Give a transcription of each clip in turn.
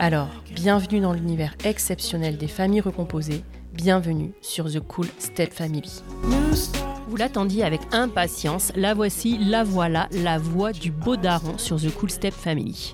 Alors, bienvenue dans l'univers exceptionnel des familles recomposées, bienvenue sur The Cool Step Family. Vous l'attendiez avec impatience, la voici, la voilà, la voix du beau daron sur The Cool Step Family.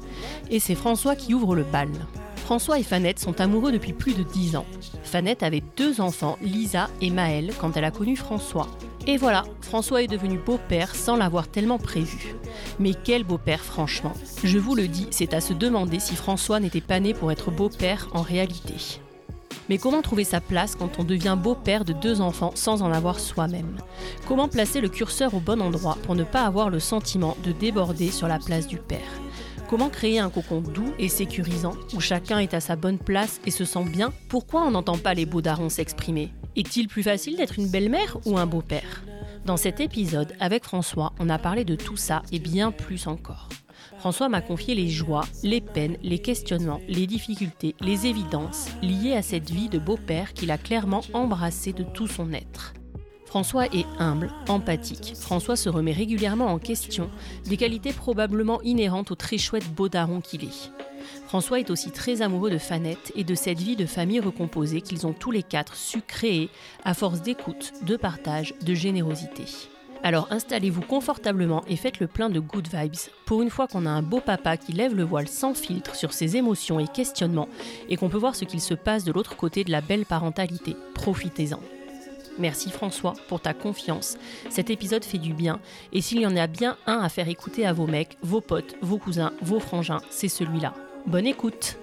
Et c'est François qui ouvre le bal. François et Fanette sont amoureux depuis plus de 10 ans. Fanette avait deux enfants, Lisa et Maël, quand elle a connu François. Et voilà, François est devenu beau-père sans l'avoir tellement prévu. Mais quel beau-père franchement Je vous le dis, c'est à se demander si François n'était pas né pour être beau-père en réalité. Mais comment trouver sa place quand on devient beau-père de deux enfants sans en avoir soi-même? Comment placer le curseur au bon endroit pour ne pas avoir le sentiment de déborder sur la place du père? Comment créer un cocon doux et sécurisant où chacun est à sa bonne place et se sent bien? Pourquoi on n'entend pas les beaux darons s'exprimer? Est-il plus facile d'être une belle-mère ou un beau-père? Dans cet épisode, avec François, on a parlé de tout ça et bien plus encore. François m'a confié les joies, les peines, les questionnements, les difficultés, les évidences liées à cette vie de beau-père qu'il a clairement embrassé de tout son être. François est humble, empathique. François se remet régulièrement en question, des qualités probablement inhérentes au très chouette beau daron qu'il est. François est aussi très amoureux de Fanette et de cette vie de famille recomposée qu'ils ont tous les quatre su créer à force d'écoute, de partage, de générosité. Alors installez-vous confortablement et faites le plein de good vibes. Pour une fois qu'on a un beau papa qui lève le voile sans filtre sur ses émotions et questionnements et qu'on peut voir ce qu'il se passe de l'autre côté de la belle parentalité, profitez-en. Merci François pour ta confiance. Cet épisode fait du bien et s'il y en a bien un à faire écouter à vos mecs, vos potes, vos cousins, vos frangins, c'est celui-là. Bonne écoute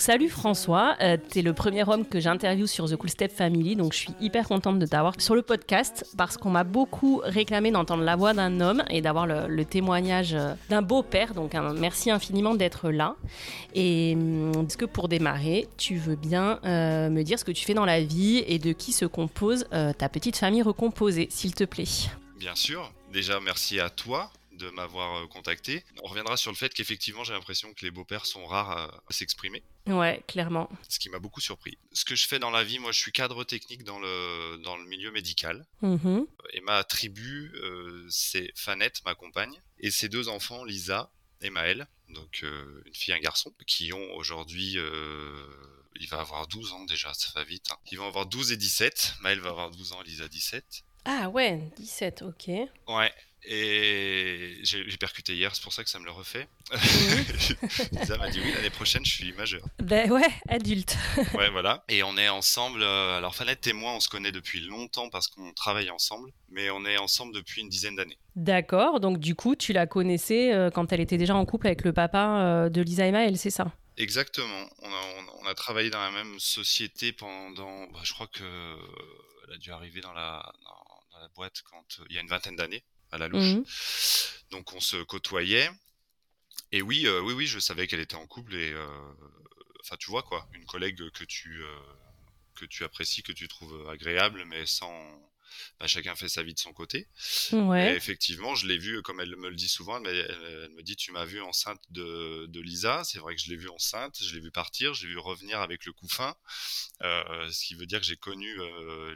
Salut François, euh, tu es le premier homme que j'interviewe sur The Cool Step Family, donc je suis hyper contente de t'avoir sur le podcast parce qu'on m'a beaucoup réclamé d'entendre la voix d'un homme et d'avoir le, témoignage euh, d'un beau-père, donc merci infiniment d'être là. Et hum, est-ce que pour démarrer, tu veux bien euh, me dire ce que tu fais dans la vie et de qui se compose ta petite famille recomposée, s'il te plaît? Bien sûr, déjà merci à toi de m'avoir euh, contacté. On reviendra sur le fait qu'effectivement, j'ai l'impression que les beaux-pères sont rares à, s'exprimer. Ouais, clairement. Ce qui m'a beaucoup surpris. Ce que je fais dans la vie, moi, je suis cadre technique dans le, dans le milieu médical. Mm-hmm. Et ma tribu, euh, c'est Fanette, ma compagne, et ses deux enfants, Lisa et Maël, donc euh, une fille et un garçon, qui ont aujourd'hui il va avoir 12 ans déjà, ça va vite. Hein. Ils vont avoir 12 et 17. Maël va avoir 12 ans, Lisa 17. Ah ouais, 17, ok. Ouais, et j'ai percuté hier, c'est pour ça que ça me le refait. Lisa m'a dit oui, l'année prochaine, je suis majeur. Ben ouais, adulte. ouais, voilà. Et on est ensemble. Euh, alors, Fanette et moi, on se connaît depuis longtemps parce qu'on travaille ensemble, mais on est ensemble depuis une dizaine d'années. D'accord, donc du coup, tu la connaissais euh, quand elle était déjà en couple avec le papa euh, de Lisa et Maël, c'est ça? Exactement. On a, on a, travaillé dans la même société pendant. Bah, je crois que elle a dû arriver dans la, dans la boîte quand il y a une vingtaine d'années à la louche. Mhm. Donc on se côtoyait. Et oui, euh, oui, oui, je savais qu'elle était en couple et euh, enfin tu vois quoi, une collègue que tu euh, que tu apprécies, que tu trouves agréable, mais sans bah, chacun fait sa vie de son côté. Ouais. Et effectivement, je l'ai vue, comme elle me le dit souvent, elle, elle me dit Tu m'as vu enceinte de, de Lisa. C'est vrai que je l'ai vue enceinte, je l'ai vue partir, je l'ai vue revenir avec le couffin. ce qui veut dire que j'ai connu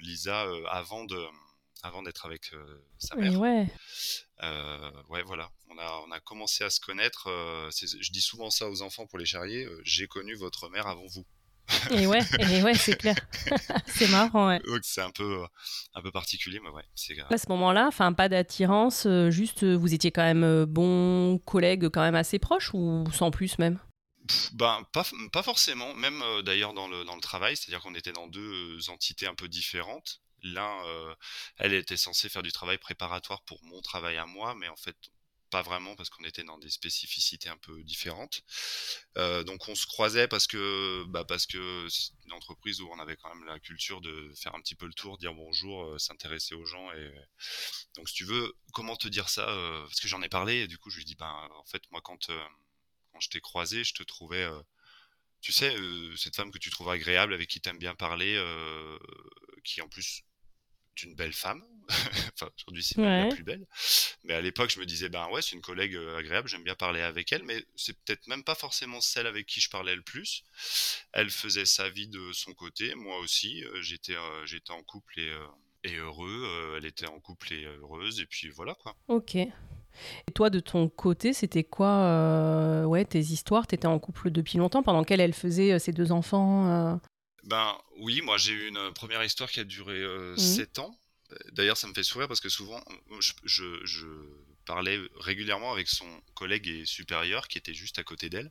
Lisa avant de, avant d'être avec sa mère. ouais. ouais, voilà. On a, on a commencé à se connaître. je dis souvent ça aux enfants pour les charrier. J'ai connu votre mère avant vous. et ouais, et ouais, c'est clair. c'est marrant, ouais. C'est un peu, un peu particulier, mais ouais. C'est... À ce moment-là, enfin, pas d'attirance, juste vous étiez quand même bons collègues, quand même assez proches ou sans plus même? Ben, pas, pas forcément, même d'ailleurs dans le, dans le travail, c'est-à-dire qu'on était dans deux entités un peu différentes. L'un, elle était censée faire du travail préparatoire pour mon travail à moi, mais en fait, pas vraiment parce qu'on était dans des spécificités un peu différentes. Euh, donc on se croisait parce que bah parce que c'est une entreprise où on avait quand même la culture de faire un petit peu le tour, dire bonjour, euh, s'intéresser aux gens et donc si tu veux, comment te dire ça euh, Parce que j'en ai parlé et du coup je lui dis ben en fait moi quand quand je t'ai croisé, je te trouvais tu sais, cette femme que tu trouves agréable, avec qui tu aimes bien parler, qui en plus est une belle femme, enfin, aujourd'hui, c'est la plus belle. Mais à l'époque, je me disais, ben ouais, c'est une collègue euh, agréable, j'aime bien parler avec elle, mais c'est peut-être même pas forcément celle avec qui je parlais le plus. Elle faisait sa vie de son côté, moi aussi. Euh, j'étais, euh, j'étais en couple et, et heureux. elle était en couple et heureuse, et puis voilà quoi. Ok. Et toi, de ton côté, c'était quoi ouais, tes histoires? T'étais en couple depuis longtemps, pendant qu'elle elle faisait ses deux enfants Ben oui, moi j'ai eu une première histoire qui a duré 7 mmh. ans. D'ailleurs, ça me fait sourire parce que souvent, je, parlais régulièrement avec son collègue et supérieur qui était juste à côté d'elle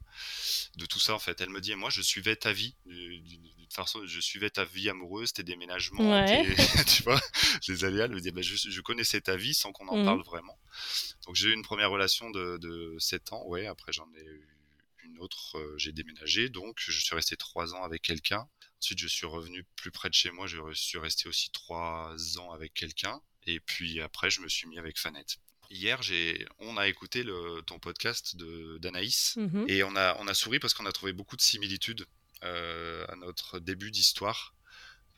de tout ça en fait. Elle me dit, moi, je suivais ta vie d'une façon, je suivais ta vie amoureuse, tes déménagements, tu vois, les aléas. Elle me dit, bah, je, connaissais ta vie sans qu'on en mmh. parle vraiment. Donc j'ai eu une première relation de, de 7 ans, ouais. Après j'en ai eu une autre, euh, j'ai déménagé, donc je suis resté 3 ans avec quelqu'un. Ensuite, je suis revenu plus près de chez moi. Je suis resté aussi trois ans avec quelqu'un. Et puis après, je me suis mis avec Fanette. Hier, j'ai, on a écouté le, ton podcast de, d'Anaïs mhm. et on a, on a souri parce qu'on a trouvé beaucoup de similitudes euh, à notre début d'histoire.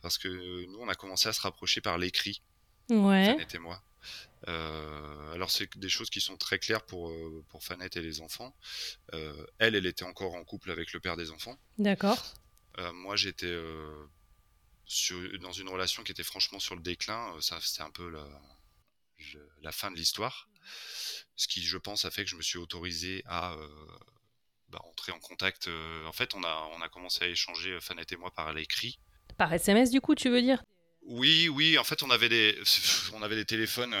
Parce que nous, on a commencé à se rapprocher par l'écrit. Ouais. Fanette et moi. Euh, alors c'est des choses qui sont très claires pour, euh, pour Fanette et les enfants. elle, elle était encore en couple avec le père des enfants. D'accord. Euh, moi, j'étais euh, dans une relation qui était franchement sur le déclin. Euh, ça, c'était un peu la, la fin de l'histoire. Ce qui, je pense, a fait que je me suis autorisé à bah, entrer en contact. en fait, on a, on a commencé à échanger, Fanette et moi, par l'écrit. Par SMS, du coup, tu veux dire? Oui, oui. En fait, on avait des, on avait des téléphones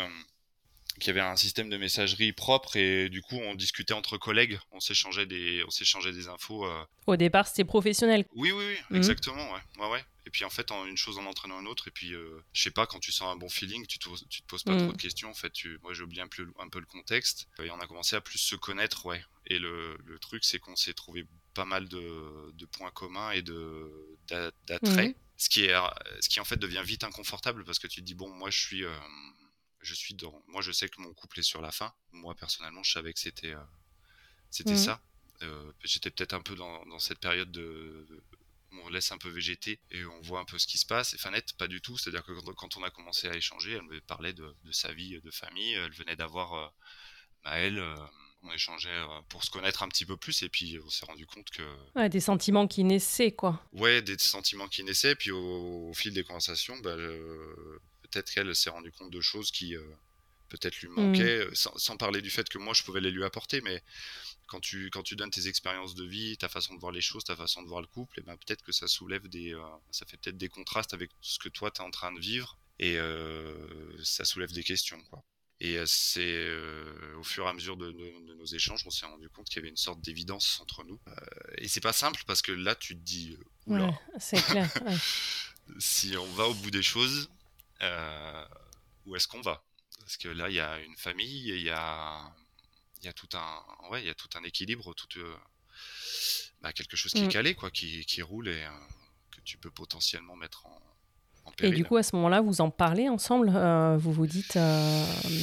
qui avait un système de messagerie propre et du coup on discutait entre collègues, on s'échangeait des, on s'échangeait des infos. Euh. Au départ c'était professionnel. Oui oui, oui mhm. exactement ouais. ouais ouais. Et puis en fait en, une chose en entraînant une autre et puis euh, je sais pas quand tu sens un bon feeling tu te, tu te poses pas mhm. trop de questions en fait. Tu, moi j'ai oublié un peu, un peu le contexte et on a commencé à plus se connaître ouais. Et le, le truc c'est qu'on s'est trouvé pas mal de, de, points communs et de d'attraits. Mhm. Ce qui est ce qui en fait devient vite inconfortable parce que tu te dis bon moi je suis euh, je suis dans. Moi, je sais que mon couple est sur la fin. Moi, personnellement, je savais que c'était euh, c'était mhm. ça. Euh, j'étais peut-être un peu dans, cette période de, où on laisse un peu végéter et on voit un peu ce qui se passe. Et Fanette, pas du tout. C'est-à-dire que quand on a commencé à échanger, elle me parlait de, sa vie de famille. Elle venait d'avoir euh, Maëlle. on échangeait pour se connaître un petit peu plus et puis on s'est rendu compte que ouais, des sentiments qui naissaient quoi ouais des sentiments qui naissaient puis au, fil des conversations bah, peut-être qu'elle s'est rendue compte de choses qui euh, peut-être lui manquaient, mm. sans, parler du fait que moi je pouvais les lui apporter, mais quand tu, quand tu donnes tes expériences de vie, ta façon de voir les choses, ta façon de voir le couple, et ben peut-être que ça soulève des, euh, ça fait peut-être des contrastes avec ce que toi tu es en train de vivre, et euh, ça soulève des questions, quoi. Et c'est au fur et à mesure de, nos échanges, on s'est rendu compte qu'il y avait une sorte d'évidence entre nous. et c'est pas simple parce que là, tu te dis, ouais, c'est clair. si on va au bout des choses, euh, où est-ce qu'on va? Parce que là, il y a une famille, il y a, il y a tout un, ouais, il y a tout un équilibre, tout, euh, bah, quelque chose qui est mm. calé, quoi, qui, qui roule et euh, que tu peux potentiellement mettre en, et du coup, à ce moment-là, vous en parlez ensemble Vous vous dites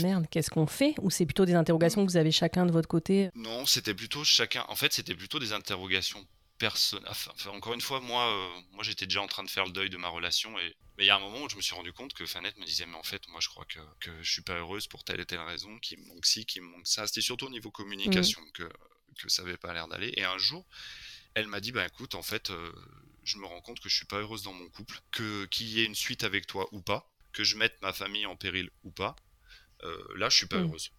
merde, qu'est-ce qu'on fait? Ou c'est plutôt des interrogations que vous avez chacun de votre côté? Non, c'était plutôt chacun. En fait, c'était plutôt des interrogations personne. Enfin, encore une fois, moi, euh, moi j'étais déjà en train de faire le deuil de ma relation. Et... Mais il y a un moment où je me suis rendu compte que Fanette me disait Mais en fait, moi je crois que, que je suis pas heureuse pour telle et telle raison, qu'il me manque ci, qu'il me manque ça. C'était surtout au niveau communication mm. que, que ça avait pas l'air d'aller. Et un jour, elle m'a dit Bah écoute, en fait, euh, je me rends compte que je suis pas heureuse dans mon couple, que qu'il y ait une suite avec toi ou pas. que je mette ma famille en péril ou pas, là, je suis pas Mm. heureuse.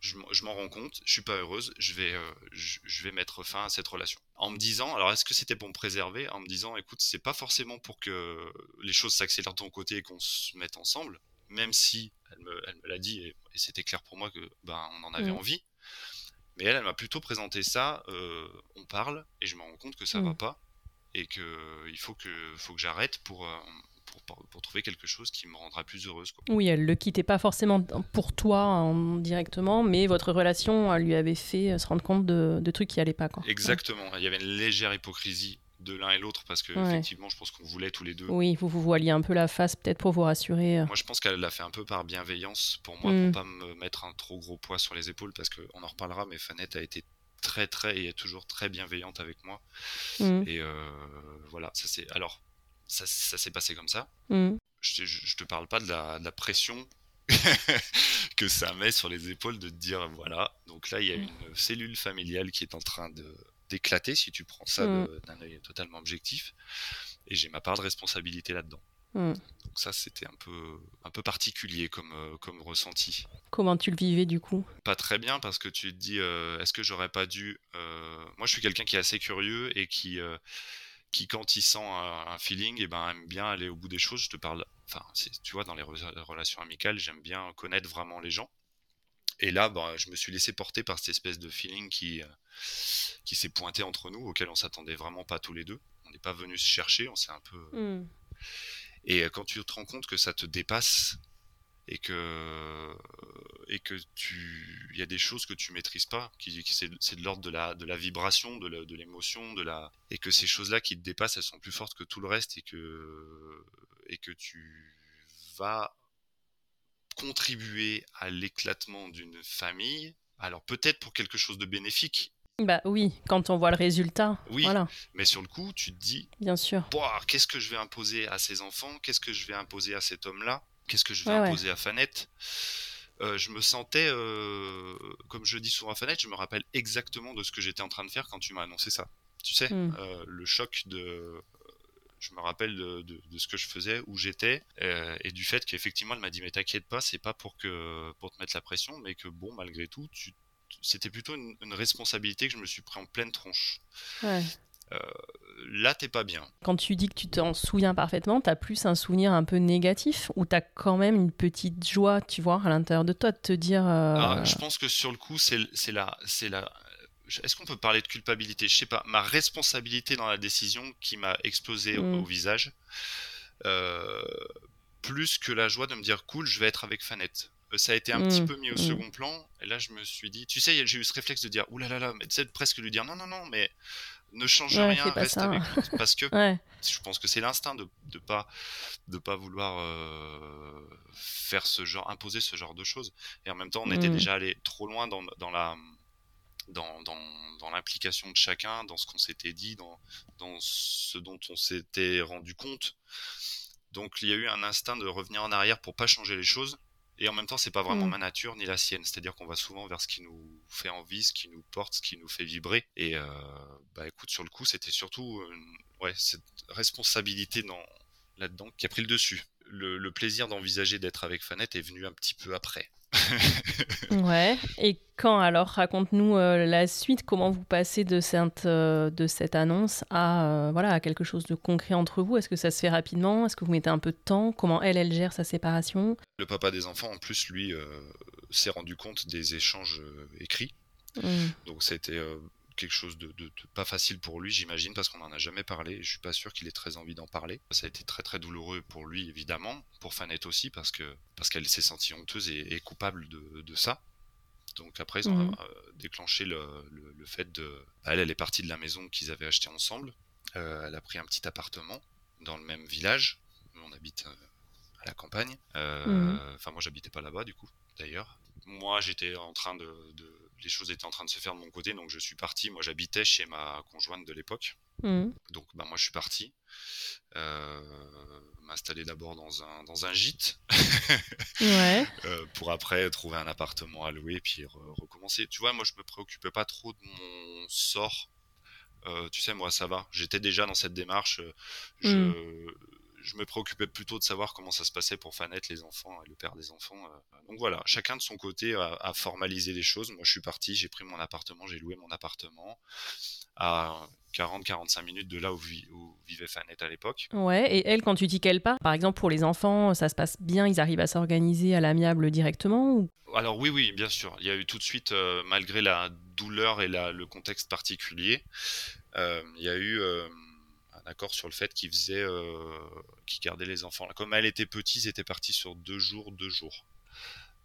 Je, m'en rends compte, je suis pas heureuse, je vais, euh, je, je vais mettre fin à cette relation. En me disant, alors est-ce que c'était pour me préserver? En me disant, écoute, c'est pas forcément pour que les choses s'accélèrent de ton côté et qu'on se mette ensemble, même si elle me, elle me l'a dit et, et c'était clair pour moi que ben on en avait Mm. envie. Mais elle, elle m'a plutôt présenté ça. euh, on parle et je me rends compte que ça Mm. va pas et que il faut que, faut que j'arrête pour, euh, pour, trouver quelque chose qui me rendra plus heureuse. Quoi. Oui, elle le quittait pas forcément pour toi en- directement, mais votre relation elle lui avait fait euh, se rendre compte de, de trucs qui allaient pas. Quoi. Exactement. Il y avait une légère hypocrisie de l'un et l'autre parce que Ouais. effectivement, je pense qu'on voulait tous les deux. Oui, vous vous voiliez un peu la face peut-être pour vous rassurer. euh. Moi, je pense qu'elle l'a fait un peu par bienveillance pour moi, Mm. pour pas me mettre un trop gros poids sur les épaules, parce qu'on en reparlera, mais Fanette a été très, très et est toujours très bienveillante avec moi. Mm, Et euh, voilà, ça c'est. Alors, ça, ça s'est passé comme ça. mm. Je te, je te parle pas de la, de la pression que ça met sur les épaules de te dire voilà, donc là, il y a Mm. une cellule familiale qui est en train de d'éclater, si tu prends ça Mm. d'un œil totalement objectif, et j'ai ma part de responsabilité là-dedans. Mm. Donc ça, c'était un peu, un peu particulier comme, euh, comme ressenti. Comment tu le vivais du coup? Pas très bien parce que tu te dis, euh, est-ce que j'aurais pas dû... euh, Moi, je suis quelqu'un qui est assez curieux et qui, euh, qui quand il sent un, un feeling, et ben, aime bien aller au bout des choses. Je te parle... Enfin, tu vois, dans les re- relations amicales, j'aime bien connaître vraiment les gens. Et là, ben, je me suis laissé porter par cette espèce de feeling qui, euh, qui s'est pointé entre nous, auquel on s'attendait vraiment pas tous les deux. On n'est pas venu se chercher, on s'est un peu... Mm. Et euh, quand tu te rends compte que ça te dépasse et que et que tu il y a des choses que tu maîtrises pas, qui, qui- c'est de l'ordre de la de la vibration, de l'émotion, de la et que ces choses-là qui te dépassent, elles sont plus fortes que tout le reste et que et que tu vas contribuer à l'éclatement d'une famille. Alors peut-être pour quelque chose de bénéfique, Bah oui, quand on voit le résultat. Oui. Voilà, mais sur le coup, tu te dis bien sûr. Qu'est-ce que je vais imposer à ces enfants? Qu'est-ce que je vais imposer à cet homme-là? Qu'est-ce que je vais Ouais, ouais. imposer à Fanette Euh, Je me sentais, euh, comme je dis souvent à Fanette, je me rappelle exactement de ce que j'étais en train de faire quand tu m'as annoncé ça. Tu sais, Mm. euh, le choc de... Je me rappelle de, de- de ce que je faisais, où j'étais, et du fait qu'effectivement elle m'a dit mais t'inquiète pas, c'est pas pour que pour te mettre la pression, mais que bon malgré tout, tu, c'était plutôt une, une responsabilité que je me suis pris en pleine tronche. Ouais. Là t'es pas bien. Quand tu dis que tu t'en souviens parfaitement, t'as plus un souvenir un peu négatif ou t'as quand même une petite joie, tu vois, à l'intérieur de toi de te dire. euh, Ah, je pense que sur le coup, c'est la. Est-ce qu'on peut parler de culpabilité? Je sais pas. Ma responsabilité dans la décision qui m'a explosé au, Mm. au visage, euh, plus que la joie de me dire cool, je vais être avec Fanette. Euh, Ça a été un Mm, petit peu mis au mm. second plan. Et là, je me suis dit, tu sais, j'ai eu ce réflexe de dire, oulala, là là mais tu sais, presque lui dire, non, non, non, mais ne change Ouais, rien, reste ça. avec nous. Parce que Ouais. je pense que c'est l'instinct de de pas de pas vouloir euh, faire ce genre imposer ce genre de choses et en même temps on était Mm. déjà allé trop loin dans, dans la dans, dans, dans l'implication de chacun dans ce qu'on s'était dit dans, dans ce dont on s'était rendu compte donc il y a eu un instinct de revenir en arrière pour pas changer les choses et en même temps c'est pas vraiment Mm. ma nature ni la sienne. C'est à dire qu'on va souvent vers ce qui nous fait envie ce qui nous porte ce qui nous fait vibrer. Et euh, bah écoute sur le coup c'était surtout une- ouais cette responsabilité dans là-dedans qui a pris le dessus. Le, le plaisir d'envisager d'être avec Fanette est venu un petit peu après Ouais. Et quand alors Raconte-nous euh, la suite. Comment vous passez de cette, euh, de cette annonce à, euh, voilà, à quelque chose de concret entre vous? Est-ce que ça se fait rapidement? Est-ce que vous mettez un peu de temps? Comment elle, elle gère sa séparation? Le papa des enfants en plus lui s'est rendu compte des échanges écrits Mm. donc ça a été quelque chose de, de- de pas facile pour lui j'imagine parce qu'on n'en a jamais parlé et je suis pas sûr qu'il ait très envie d'en parler. Ça a été très très douloureux pour lui évidemment pour Fanette aussi parce que parce qu'elle s'est sentie honteuse et, et coupable de, de ça. Donc après ils ont Mhm. euh, déclenché le, le- le fait de elle elle est partie de la maison qu'ils avaient acheté ensemble. Euh, elle a pris un petit appartement dans le même village. On habite euh, à la campagne. Euh, Mhm. enfin moi j'habitais pas là-bas du coup d'ailleurs. Moi j'étais en train de, de- les choses étaient en train de se faire de mon côté donc je suis parti. Moi j'habitais chez ma conjointe de l'époque. Mm. donc bah, moi je suis parti euh, m'installer d'abord dans un dans un gîte. Ouais. euh, pour après trouver un appartement à louer puis re- recommencer. Tu vois moi je me préoccupais pas trop de mon sort. Euh, tu sais moi ça va. J'étais déjà dans cette démarche. Je je me préoccupais plutôt de savoir comment ça se passait pour Fanette, les enfants et le père des enfants. Donc voilà, chacun de son côté a, formalisé les choses. Moi, je suis parti, j'ai pris mon appartement, j'ai loué mon appartement à 40-45 minutes de là où, vivait Fanette à l'époque. Ouais, et elle, quand tu dis qu'elle part, par exemple pour les enfants, ça se passe bien, ils arrivent à s'organiser à l'amiable directement ou... Alors oui, oui, bien sûr. Il y a eu tout de suite, euh, malgré la douleur et le contexte particulier, euh, il y a eu euh, un accord sur le fait qu'ils faisaient, qu'ils gardaient les enfants. Comme elle était petite, ils étaient partis sur deux jours, deux jours.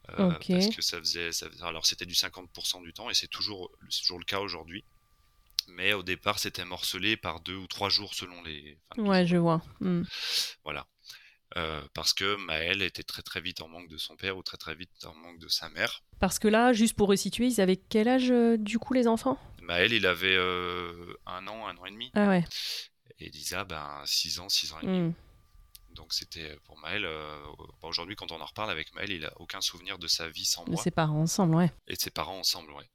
Parce que ça faisait, ça alors c'était du 50% du temps et c'est toujours, toujours le cas aujourd'hui mais au départ c'était morcelé par deux ou trois jours selon les. ouais, je vois. Hmm. Voilà. Euh, parce que Maël était très très vite en manque de son père ou très très vite en manque de sa mère. Parce que là, juste pour resituer, ils avaient quel âge euh, du coup les enfants? Maël, il avait euh, un an, un an et demi. Ah ouais. Et Lisa, ben 6 ans, 6 ans et demi. Hmm. Donc c'était pour Maël, aujourd'hui quand on en reparle avec Maël, il a aucun souvenir de sa vie sans moi. De ses parents ensemble, ouais. Et de ses parents ensemble, ouais.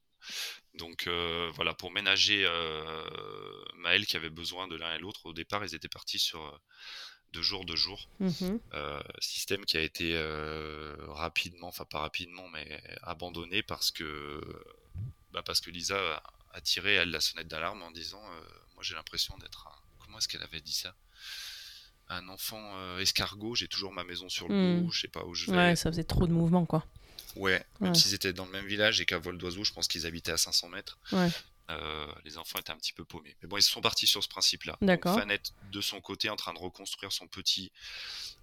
Donc euh, voilà, pour ménager euh, Maël qui avait besoin de l'un et l'autre, au départ, ils étaient partis sur euh, deux jours, deux jours. Mmh système qui a été rapidement, enfin pas rapidement, mais abandonné parce que, bah, parce que Lisa a, tiré elle la sonnette d'alarme en disant Moi j'ai l'impression d'être un. Est-ce qu'elle avait dit ça? Un enfant escargot, j'ai toujours ma maison sur le mmh. dos, je sais pas où je vais. Ouais, ça faisait trop de mouvements, quoi. Ouais, même s'ils étaient dans le même village et qu'à vol d'oiseau, je pense qu'ils habitaient à 500 mètres. Euh, les enfants étaient un petit peu paumés. Mais bon, ils sont partis sur ce principe-là. D'accord. Fanette, de son côté, en train de reconstruire son petit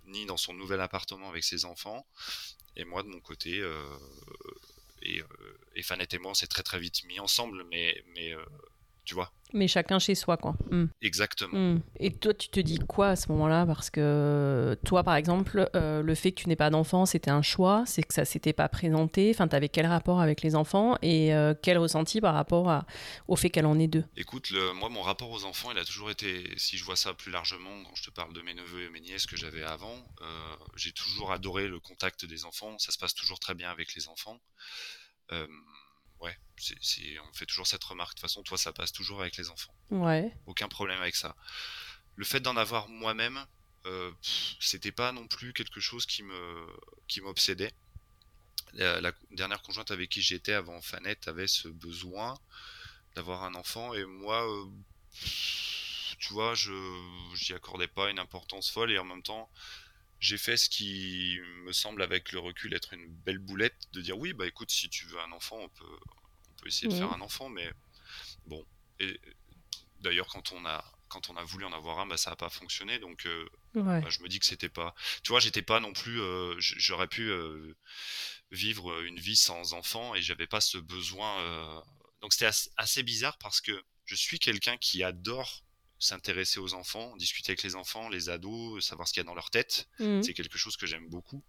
nid dans son nouvel appartement avec ses enfants. Et moi, de mon côté, euh, et, euh, et, Fanette et moi, on s'est très très vite mis ensemble, mais, mais tu vois. Mais chacun chez soi, quoi. Hmm. Exactement. Hmm. Et toi, tu te dis quoi à ce moment-là? Parce que toi, par exemple, euh, le fait que tu n'aies pas d'enfants, c'était un choix, c'est que ça s'était pas présenté. Enfin, tu avais quel rapport avec les enfants et euh, quel ressenti par rapport à, au fait qu'elle en ait deux? Écoute, le, moi, mon rapport aux enfants, il a toujours été, si je vois ça plus largement, quand je te parle de mes neveux et mes nièces que j'avais avant, euh, j'ai toujours adoré le contact des enfants. Ça se passe toujours très bien avec les enfants ouais, on fait toujours cette remarque. De toute façon, toi, ça passe toujours avec les enfants. Ouais. Aucun problème avec ça. Le fait d'en avoir moi-même, euh, c'était pas non plus quelque chose qui me qui m'obsédait. La, dernière conjointe avec qui j'étais avant Fanette avait ce besoin d'avoir un enfant et moi, euh, tu vois, je j'y accordais pas une importance folle et en même temps, j'ai fait ce qui me semble avec le recul être une belle boulette de dire oui bah écoute si tu veux un enfant on peut on peut essayer de faire un enfant mais bon. Et d'ailleurs quand on a quand on a voulu en avoir un bah ça a pas fonctionné donc euh, bah, je me dis que c'était pas tu vois j'étais pas non plus euh, j'aurais pu euh, vivre une vie sans enfant et j'avais pas ce besoin donc c'était assez bizarre parce que je suis quelqu'un qui adore s'intéresser aux enfants, discuter avec les enfants, les ados, savoir ce qu'il y a dans leur tête. Mmh. C'est quelque chose que j'aime beaucoup.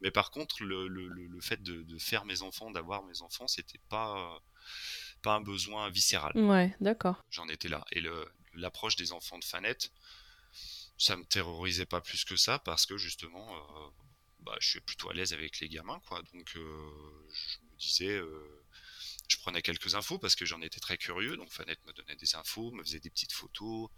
Mais par contre, le, le, le fait de, de, faire mes enfants, d'avoir mes enfants, c'était pas pas un besoin viscéral. Ouais, d'accord. J'en étais là. Et l'approche des enfants de Fanette, ça me terrorisait pas plus que ça parce que justement, euh, bah, je suis plutôt à l'aise avec les gamins, quoi. Donc, euh, je me disais, euh, je prenais quelques infos parce que j'en étais très curieux. Donc Fanette me donnait des infos, me faisait des petites photos,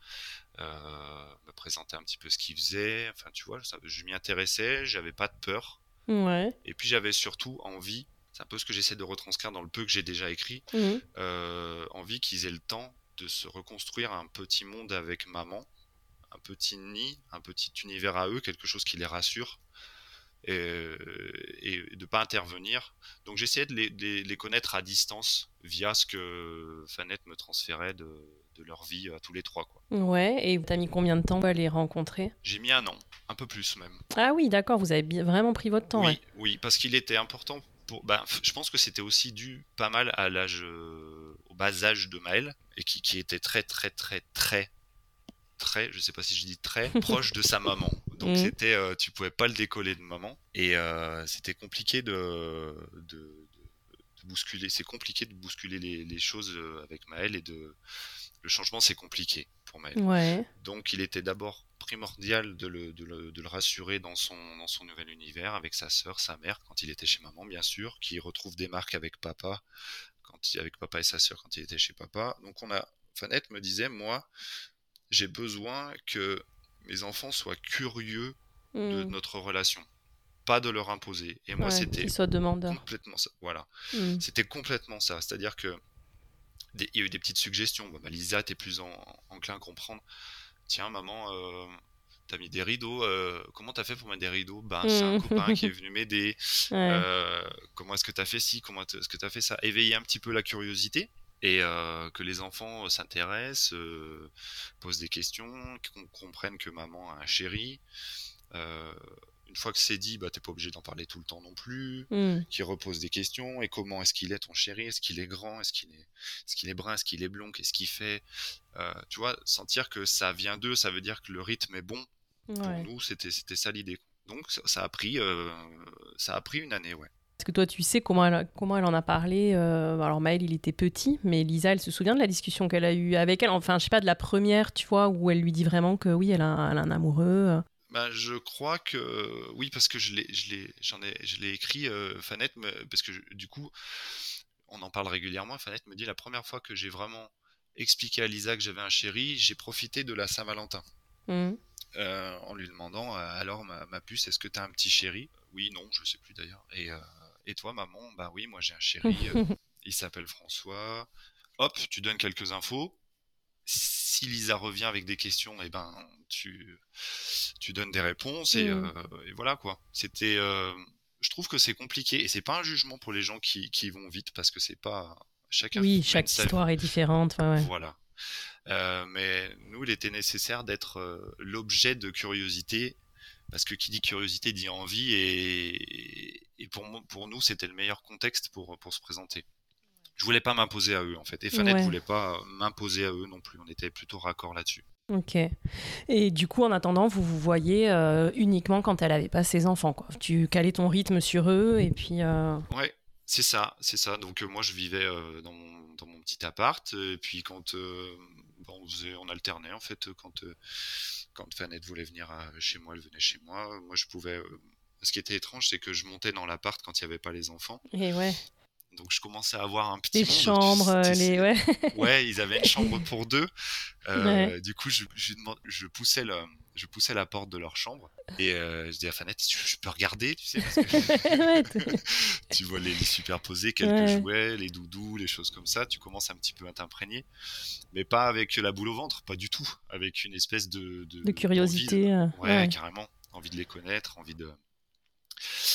euh, me présentait un petit peu ce qu'il faisait. Enfin, tu vois, je m'y intéressais, j'avais pas de peur. Ouais. Et puis j'avais surtout envie, c'est un peu ce que j'essaie de retranscrire dans le peu que j'ai déjà écrit, mmh. euh, envie qu'ils aient le temps de se reconstruire un petit monde avec maman, un petit nid, un petit univers à eux, quelque chose qui les rassure et, et de pas intervenir. Donc j'essayais de les, les, connaître à distance via ce que Fanette me transférait de, de leur vie à tous les trois. Quoi. Ouais, et t'as mis combien de temps à les rencontrer? J'ai mis un an, un peu plus même. Ah oui, d'accord, vous avez vraiment pris votre temps. Oui, oui parce qu'il était important. Pour, bah, je pense que c'était aussi dû pas mal à l'âge, euh, au bas âge de Maël, et qui, qui était très très très très très, je sais pas si je dis très, proche de sa maman. Donc mm. c'était, euh, tu pouvais pas le décoller de maman. Et euh, c'était compliqué de, de, bousculer. C'est compliqué de bousculer les, choses euh, avec Maël et de le changement, c'est compliqué pour Maël. Ouais. Donc il était d'abord primordial de le, de, le, de le, rassurer dans son, dans son nouvel univers avec sa sœur, sa mère, quand il était chez maman, bien sûr, qui retrouve des marques avec papa, quand il, avec papa et sa sœur quand il était chez papa. Donc on a, Fanette me disait, moi, j'ai besoin que mes enfants soient curieux de Mm. notre relation, pas de leur imposer. Et moi, Ouais, c'était complètement ça. Voilà, Mm. c'était complètement ça. C'est-à-dire que des- il y a eu des petites suggestions. Bon, bah, Lisa, t'es plus en- enclin à comprendre. Tiens, maman, euh, t'as mis des rideaux. euh, comment t'as fait pour mettre des rideaux? Ben, c'est un Mm. copain qui est venu m'aider. Ouais. Euh, comment est-ce que t'as fait ci? Comment est-ce que t'as fait ça? Éveiller un petit peu la curiosité et euh, que les enfants s'intéressent, euh, posent des questions, qu'on comprenne que maman a un chéri. Euh, une fois que c'est dit, bah, t'es pas obligé d'en parler tout le temps non plus. Mm. Qui repose des questions. Et comment est-ce qu'il est ton chéri Est-ce qu'il est grand Est-ce qu'il est, qu'il est brun Est-ce qu'il est blond Qu'est-ce qu'il fait Euh, Tu vois, sentir que ça vient d'eux, ça veut dire que le rythme est bon. Pour nous, c'était, c'était ça l'idée. Donc ça, a pris, euh, ça a pris une année, ouais. Est-ce que toi, tu sais comment elle, comment elle en a parlé euh, Alors, Maël, il était petit, mais Lisa, elle se souvient de la discussion qu'elle a eue avec elle. Enfin, je sais pas, de la première, tu vois, où elle lui dit vraiment que oui, elle a, elle a un amoureux. euh. Bah, je crois que oui parce que je l'ai je l'ai j'en ai je l'ai écrit euh, Fanette me- parce que je- du coup on en parle régulièrement Fanette me dit la première fois que j'ai vraiment expliqué à Lisa que j'avais un chéri j'ai profité de la Saint-Valentin Mm. euh, en lui demandant alors ma, ma puce est-ce que t'as un petit chéri? Oui non je sais plus d'ailleurs et et toi maman bah oui moi j'ai un chéri euh, il s'appelle François hop tu donnes quelques infos si Lisa revient avec des questions et ben tu tu donnes des réponses et, Mm. euh, et voilà quoi c'était euh, je trouve que c'est compliqué et c'est pas un jugement pour les gens qui, qui vont vite parce que c'est pas chacun Oui, chaque histoire est différente. ouais, ouais. voilà. Euh, mais nous, il était nécessaire d'être euh, l'objet de curiosité, parce que qui dit curiosité dit envie, et, et pour, pour nous, c'était le meilleur contexte pour, pour se présenter. Je voulais pas m'imposer à eux, en fait. Et Fanette Ouais. voulait pas m'imposer à eux non plus. On était plutôt raccord là-dessus. Ok. Et du coup, en attendant, vous vous voyez euh, uniquement quand elle avait pas ses enfants, quoi. Tu calais ton rythme sur eux, et puis. euh, Ouais, c'est ça, c'est ça. Donc euh, moi, je vivais dans, mon, dans mon petit appart, et puis quand on, faisait, on alternait en fait, quand euh, quand Fanette voulait venir à- chez moi, elle venait chez moi. Moi, je pouvais. euh, ce qui était étrange, c'est que je montais dans l'appart quand il n'y avait pas les enfants, Et ouais, donc je commençais à avoir un petit les monde. chambres, euh, les. Ouais. Ouais, ils avaient une chambre pour deux. Euh, Ouais. Du coup, je, je, je poussais le, je poussais la porte de leur chambre et euh, je dis à Fanette, je, peux regarder, tu sais, parce que tu vois les, les superposés, quelques Ouais. jouets, les doudous, les choses comme ça. Tu commences un petit peu à t'imprégner, mais pas avec la boule au ventre, pas du tout, avec une espèce de de, de curiosité. euh, de- ouais, ouais. carrément, envie de les connaître, envie de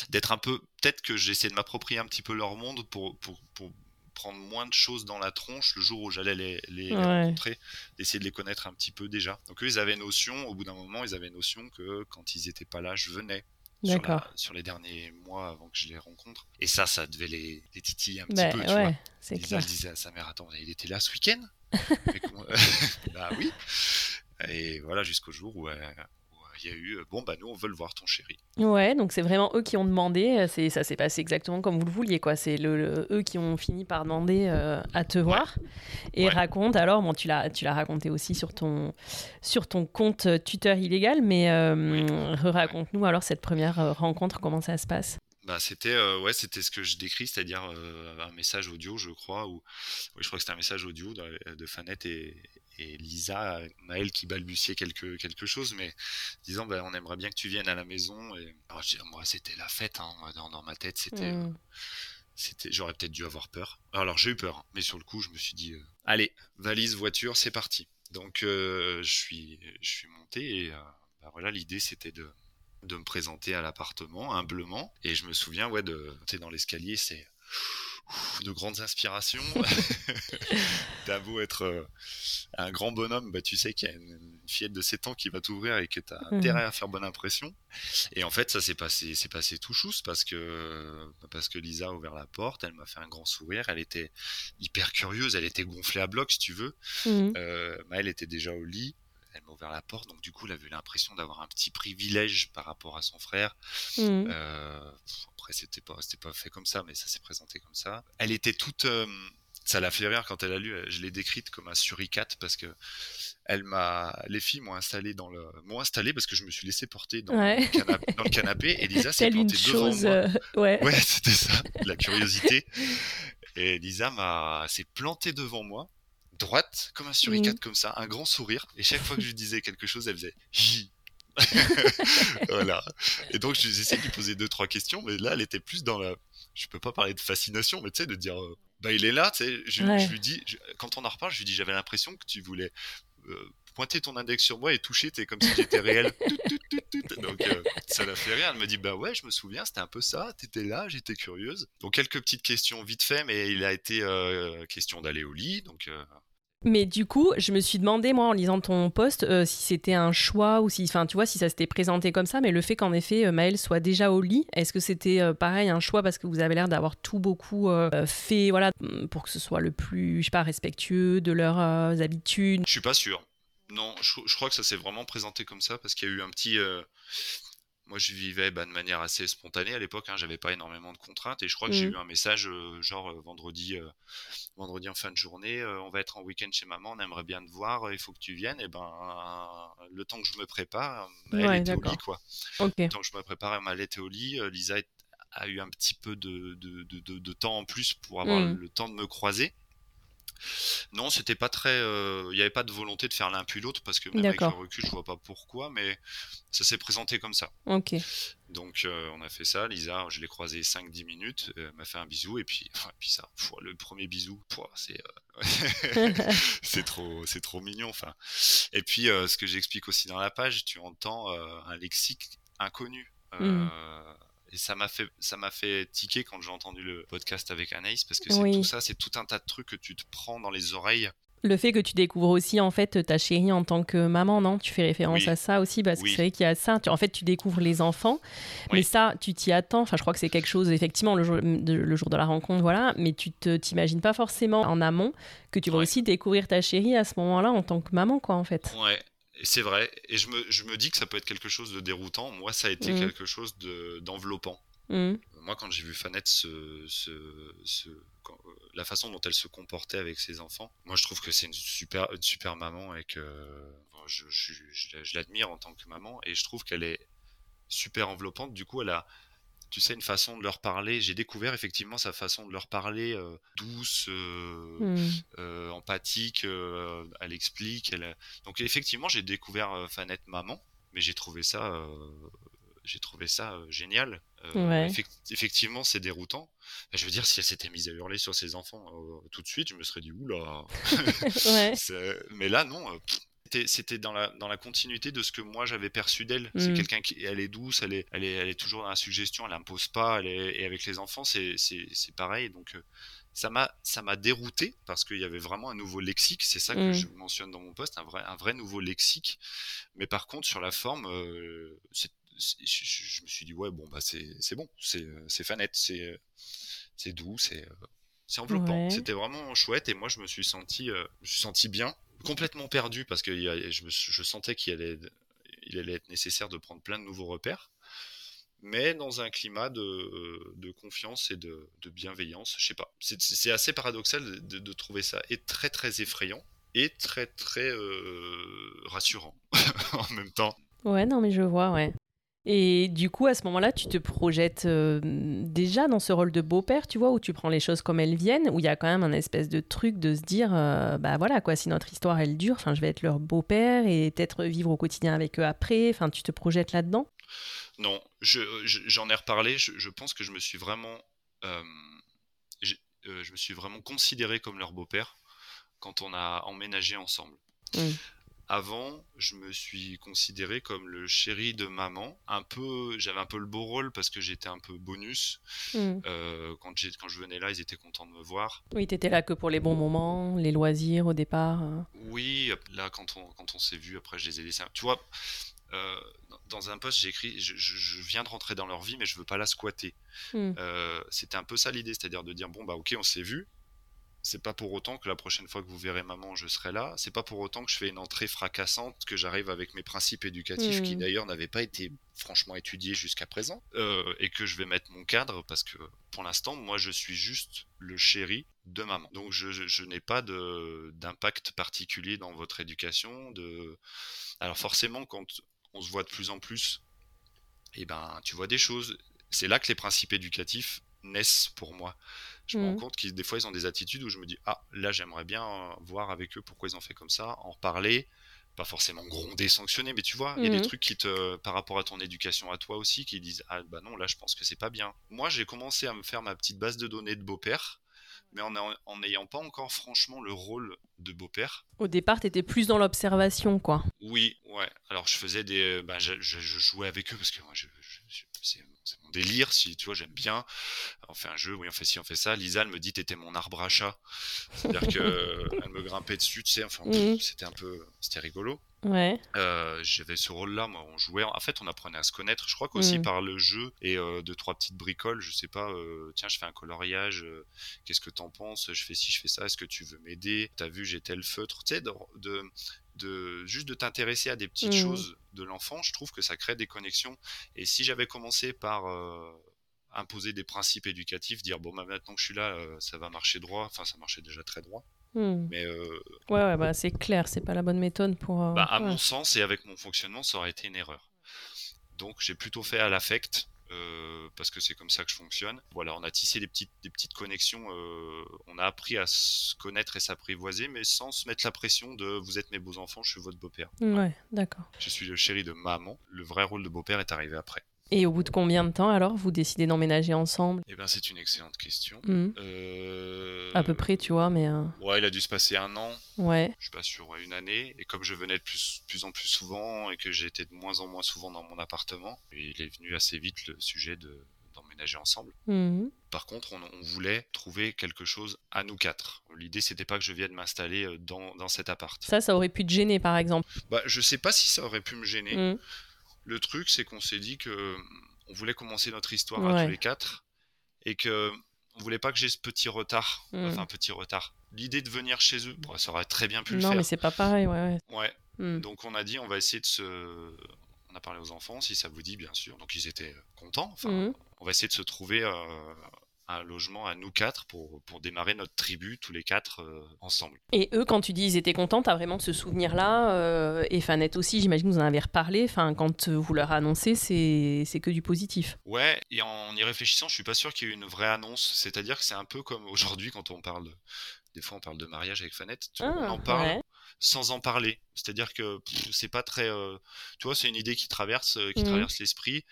d'être un peu. Peut-être que j'essaie de m'approprier un petit peu leur monde pour pour pour prendre moins de choses dans la tronche le jour où j'allais les, les, les Ouais. rencontrer, d'essayer de les connaître un petit peu déjà. Donc eux, ils avaient notion, au bout d'un moment, ils avaient notion que quand ils étaient pas là, je venais. sur, la- D'accord. sur les derniers mois avant que je les rencontre. Et ça, ça devait les, les titiller un petit Bah, peu, tu ouais, clair. à sa mère, attends, il était là ce week-end? Bah oui. Et voilà, jusqu'au jour où euh, où il y a eu, euh, bon, bah nous, on veut le voir, ton chéri. Ouais, donc c'est vraiment eux qui ont demandé. euh, C'est ça s'est passé exactement comme vous le vouliez, quoi. C'est le, le- eux qui ont fini par demander euh, à te voir. Et Ouais. raconte alors, bon, tu l'as, tu l'as raconté aussi sur ton, sur ton compte tuteur illégal, mais euh, raconte-nous alors cette première rencontre, comment ça se passe? Bah, c'était euh, ouais, c'était ce que je décris, c'est-à-dire euh, un message audio, je crois, ou je crois que c'était un message audio de, de Fanette et, et Lisa, Maël qui balbutiait quelque quelque chose, mais disant bah, on aimerait bien que tu viennes à la maison. Et alors, je dis, moi, c'était la fête, hein, dans, dans ma tête, c'était Mm. euh, c'était j'aurais peut-être dû avoir peur. Alors j'ai eu peur, hein, mais sur le coup, je me suis dit euh, allez, valise, voiture, c'est parti. Donc euh, je suis je suis monté et euh, bah, voilà, l'idée c'était de de me présenter à l'appartement humblement et je me souviens ouais de monter dans l'escalier c'est ouf, de grandes inspirations t'as beau être euh, un grand bonhomme bah tu sais qu'il y a une, fillette de 7 ans qui va t'ouvrir et que t'as Mhm. intérêt à faire bonne impression et en fait ça s'est passé c'est passé tout chousse parce que parce que Lisa a ouvert la porte elle m'a fait un grand sourire elle était hyper curieuse elle était gonflée à bloc si tu veux Mm. euh, Maëlle était déjà au lit. Elle m'a ouvert la porte, donc du coup, elle avait eu l'impression d'avoir un petit privilège par rapport à son frère. Mm. Euh, après, c'était pas, pas fait comme ça, mais ça s'est présenté comme ça. Elle était toute, euh, ça l'a fait rire quand elle a lu. Je l'ai décrite comme un suricate parce que elle m'a, les filles m'ont installé dans le, m'ont installé parce que je me suis laissé porter dans, Ouais. le, canapé, dans le canapé et Lisa s'est plantée devant chose. moi. euh, ouais. Ouais, c'était ça, la curiosité. Et Lisa m'a s'est plantée devant moi, droite, comme un suricate, comme ça, un grand sourire. Et chaque fois que je lui disais quelque chose, elle faisait hi, voilà. Et donc, j'essaie de lui poser deux, trois questions, mais là, elle était plus dans la. Je peux pas parler de fascination, mais tu sais, de dire. euh, bah, il est là, tu sais. Je, Ouais. je lui dis, je- quand on en reparle, je lui dis, j'avais l'impression que tu voulais euh, pointer ton index sur moi et toucher, t'es comme si j'étais réel. Tout, tout, tout, tout. Donc, euh, ça l'a fait rire. Elle me dit, bah ouais, je me souviens, c'était un peu ça. T'étais là, j'étais curieuse. Donc, quelques petites questions vite fait, mais il a été euh, question d'aller au lit. Donc, Mais du coup, je me suis demandé, moi, en lisant ton post, euh, si c'était un choix ou si, enfin, tu vois, si ça s'était présenté comme ça, mais le fait qu'en effet, euh, Maëlle soit déjà au lit, est-ce que c'était euh, pareil, un choix parce que vous avez l'air d'avoir tout beaucoup fait, voilà, pour que ce soit le plus, je sais pas, respectueux de leurs habitudes? Je suis pas sûr. Non, je crois que ça s'est vraiment présenté comme ça parce qu'il y a eu un petit. Moi, je vivais bah, de manière assez spontanée à l'époque. Hein, J'avais pas énormément de contraintes et je crois que j'ai Mhm. eu un message euh, genre euh, vendredi, euh, vendredi en fin de journée, on va être en week-end chez maman, on aimerait bien te voir, il faut que tu viennes. Et ben, le temps que je me prépare, elle Ouais, était au lit quoi. Le temps que je me prépare, elle était au lit. Lisa a eu un petit peu de, de, de, de- de temps en plus pour avoir Mhm. le temps de me croiser. Non, c'était pas très. euh, Il n'y avait pas de volonté de faire l'un puis l'autre parce que même avec le recul, je vois pas pourquoi, mais ça s'est présenté comme ça. Ok. Donc euh, on a fait ça. Lisa, je l'ai croisée 5-10 minutes, euh, m'a fait un bisou et puis, et puis ça, pff, le premier bisou, c'est euh, c'est trop, c'est trop mignon. Enfin. Et puis ce que j'explique aussi dans la page, tu entends un lexique inconnu. Euh, Mm. Et ça m'a fait, ça m'a fait tiquer quand j'ai entendu le podcast avec Anaïs parce que c'est Oui. tout ça, c'est tout un tas de trucs que tu te prends dans les oreilles. Le fait que tu découvres aussi en fait ta chérie en tant que maman, non? Tu fais référence Oui. à ça aussi parce que c'est vrai qu'il y a ça. Tu- en fait, tu découvres les enfants, mais ça, tu t'y attends. Enfin, je crois que c'est quelque chose effectivement le jour de, le jour de la rencontre, voilà. Mais tu te t'imagines pas forcément en amont que tu vas aussi découvrir ta chérie à ce moment-là en tant que maman, quoi, en fait. Ouais, c'est vrai. Et je me, je me dis que ça peut être quelque chose de déroutant. Moi, ça a été Mhm. quelque chose de, d'enveloppant. Mhm. Moi, quand j'ai vu Fanette euh, la façon dont elle se comportait avec ses enfants, moi, je trouve que c'est une super, une super maman et que bon, je, je- je l'admire en tant que maman et je trouve qu'elle est super enveloppante. Du coup, elle a, tu sais, une façon de leur parler. J'ai découvert effectivement sa façon de leur parler euh, douce, euh, Mhm. euh, empathique, elle explique. Elle... Donc effectivement, j'ai découvert Fanette maman, mais j'ai trouvé ça, j'ai trouvé ça génial. Ouais. effect- effectivement, c'est déroutant. Je veux dire, si elle s'était mise à hurler sur ses enfants tout de suite, je me serais dit oula. ouais. Mais là, non. pff, c'était- dans la, dans la continuité de ce que moi j'avais perçu d'elle. C'est Mm. quelqu'un qui elle est douce, elle est, elle est, elle est toujours dans la suggestion, elle impose pas. Elle est, et avec les enfants, c'est pareil. Donc euh, ça m'a ça m'a dérouté parce qu'il y avait vraiment un nouveau lexique. C'est ça que Mm. je mentionne dans mon poste, un vrai, un vrai nouveau lexique. Mais par contre, sur la forme, euh, je, je- je me suis dit ouais bon bah c'est bon, c'est euh, c'est fanette, c'est c'est doux, c'est c'est enveloppant. Ouais. C'était vraiment chouette et moi je me suis senti, euh, je me suis senti bien, complètement perdu parce que je, sentais qu'il allait, être nécessaire de prendre plein de nouveaux repères, mais dans un climat de, confiance et de, bienveillance. Je sais pas, c'est assez paradoxal de, de trouver ça et très très effrayant et très très euh, rassurant en même temps. Ouais, non, mais je vois, ouais. Et du coup, à ce moment-là, tu te projettes euh, déjà dans ce rôle de beau-père, tu vois, où tu prends les choses comme elles viennent, où il y a quand même un espèce de truc de se dire, euh, bah voilà, quoi, si notre histoire, elle dure, enfin, je vais être leur beau-père et peut-être vivre au quotidien avec eux après, enfin, tu te projettes là-dedans? Non, je, je- j'en ai reparlé. Je, je pense que je me suis vraiment, euh, je me suis vraiment considéré comme leur beau-père quand on a emménagé ensemble. Avant, je me suis considéré comme le chéri de maman. Un peu, j'avais un peu le beau rôle parce que j'étais un peu bonus. Mm. Euh, quand, je venais là, ils étaient contents de me voir. Oui, t'étais là que pour les bons moments, les loisirs au départ. euh. Oui, là, quand on, quand on s'est vu, après, je les ai laissés. Tu vois, euh, dans- un post, j'ai écrit je, viens de rentrer dans leur vie, mais je veux pas la squatter. Mm. Euh, C'était un peu ça l'idée, c'est-à-dire de dire bon, bah, ok, on s'est vu. C'est pas pour autant que la prochaine fois que vous verrez maman, je serai là. C'est pas pour autant que je fais une entrée fracassante, que j'arrive avec mes principes éducatifs qui Mm. d'ailleurs n'avaient pas été franchement étudiés jusqu'à présent, euh, et que je vais mettre mon cadre parce que pour l'instant, moi, je suis juste le chéri de maman. Donc, je, je- je n'ai pas d'impact particulier dans votre éducation. De... Alors, forcément, quand on se voit de plus en plus, et ben, tu vois des choses. C'est là que les principes éducatifs naissent pour moi. Je me rends compte qu'ils des fois ils ont des attitudes où je me dis ah là j'aimerais bien euh, voir avec eux pourquoi ils ont fait comme ça, en reparler, pas forcément gronder, sanctionner, mais tu vois, il y a des Mhm. trucs qui te, par rapport à ton éducation à toi aussi, qui disent ah bah non, là je pense que c'est pas bien. Moi j'ai commencé à me faire ma petite base de données de beau-père, mais en n'ayant pas encore franchement le rôle de beau-père. Au départ, t'étais plus dans l'observation, quoi. Oui, ouais. Alors je faisais des, bah, je, je- je jouais avec eux parce que moi je, je- je- c'est mon délire. Si tu vois, j'aime bien. On fait un jeu, oui, on fait ci, on fait ça. Lisa, elle me dit, t'étais mon arbre à chat. C'est-à-dire que elle me grimpait dessus, tu sais. Enfin, Mhm. c'était un peu, c'était rigolo. Ouais. Euh, j'avais ce rôle-là, moi, on jouait. En fait, on apprenait à se connaître. Je crois qu'aussi Mhm. par le jeu et euh, deux trois petites bricoles. Je sais pas. euh, tiens, je fais un coloriage. euh, Qu'est-ce que t'en penses? Je fais ci, je fais ça. Est-ce que tu veux m'aider? T'as vu, j'ai tel feutre. Tu sais, de, de, de- juste de t'intéresser à des petites Mhm. choses de l'enfant. Je trouve que ça crée des connexions. Et si j'avais commencé par euh, imposer des principes éducatifs, dire bon, bah, maintenant que je suis là, euh, ça va marcher droit. Enfin, ça marchait déjà très droit. Hmm. Mais euh, Ouais, ouais, bah c'est clair, c'est pas la bonne méthode pour. bah, à ouais. mon sens et avec mon fonctionnement, ça aurait été une erreur. Donc j'ai plutôt fait à l'affect. Euh, parce que c'est comme ça que je fonctionne. Voilà, on a tissé des petites, des petites connexions. euh, on a appris à se connaître et s'apprivoiser, mais sans se mettre la pression de vous êtes mes beaux enfants, je suis votre beau-père. Ouais, d'accord. Je suis le chéri de maman. Le vrai rôle de beau-père est arrivé après. Et au bout de combien de temps alors vous décidez d'emménager ensemble? Eh bien, c'est une excellente question. Hmm. Euh, À peu près, tu vois, mais. euh, Ouais, il a dû se passer un an. Ouais. je suis pas sûr, ouais, une année. Et comme je venais de plus, plus en plus souvent et que j'étais de moins en moins souvent dans mon appartement, il est venu assez vite le sujet de d'emménager ensemble. Mhm. Par contre, on, on voulait trouver quelque chose à nous quatre. L'idée, c'était pas que je vienne m'installer euh, dans, dans cet appart. Ça, ça aurait pu te gêner, par exemple? Bah, je sais pas si ça aurait pu me gêner. Mhm. Le truc, c'est qu'on s'est dit que on voulait commencer notre histoire à tous les quatre et que on voulait pas que j'ai ce petit retard. Enfin, un petit retard. L'idée de venir chez eux, bon, ça aurait très bien pu le Non, faire. mais c'est pas pareil, ouais. ouais. Ouais, Hmm. Donc on a dit on va essayer de se... On a parlé aux enfants, si ça vous dit bien sûr. Donc ils étaient contents. Enfin, Mhm. On va essayer de se trouver euh, un logement à nous quatre pour, pour démarrer notre tribu tous les quatre euh, ensemble. Et eux, quand tu dis ils étaient contents, t'as vraiment ce souvenir-là. euh, et Fanette aussi, j'imagine que vous en avez reparlé. Enfin, quand vous leur annoncez, c'est c'est que du positif. Ouais, et en y réfléchissant, je suis pas sûr qu'il y ait une vraie annonce. C'est-à-dire que c'est un peu comme aujourd'hui quand on parle... Des fois on parle de mariage avec Fanette, on Ah, en parle ouais. sans en parler. C'est-à-dire que pff, c'est pas très... euh, tu vois, c'est une idée qui traverse, euh, qui Mhm. traverse l'esprit.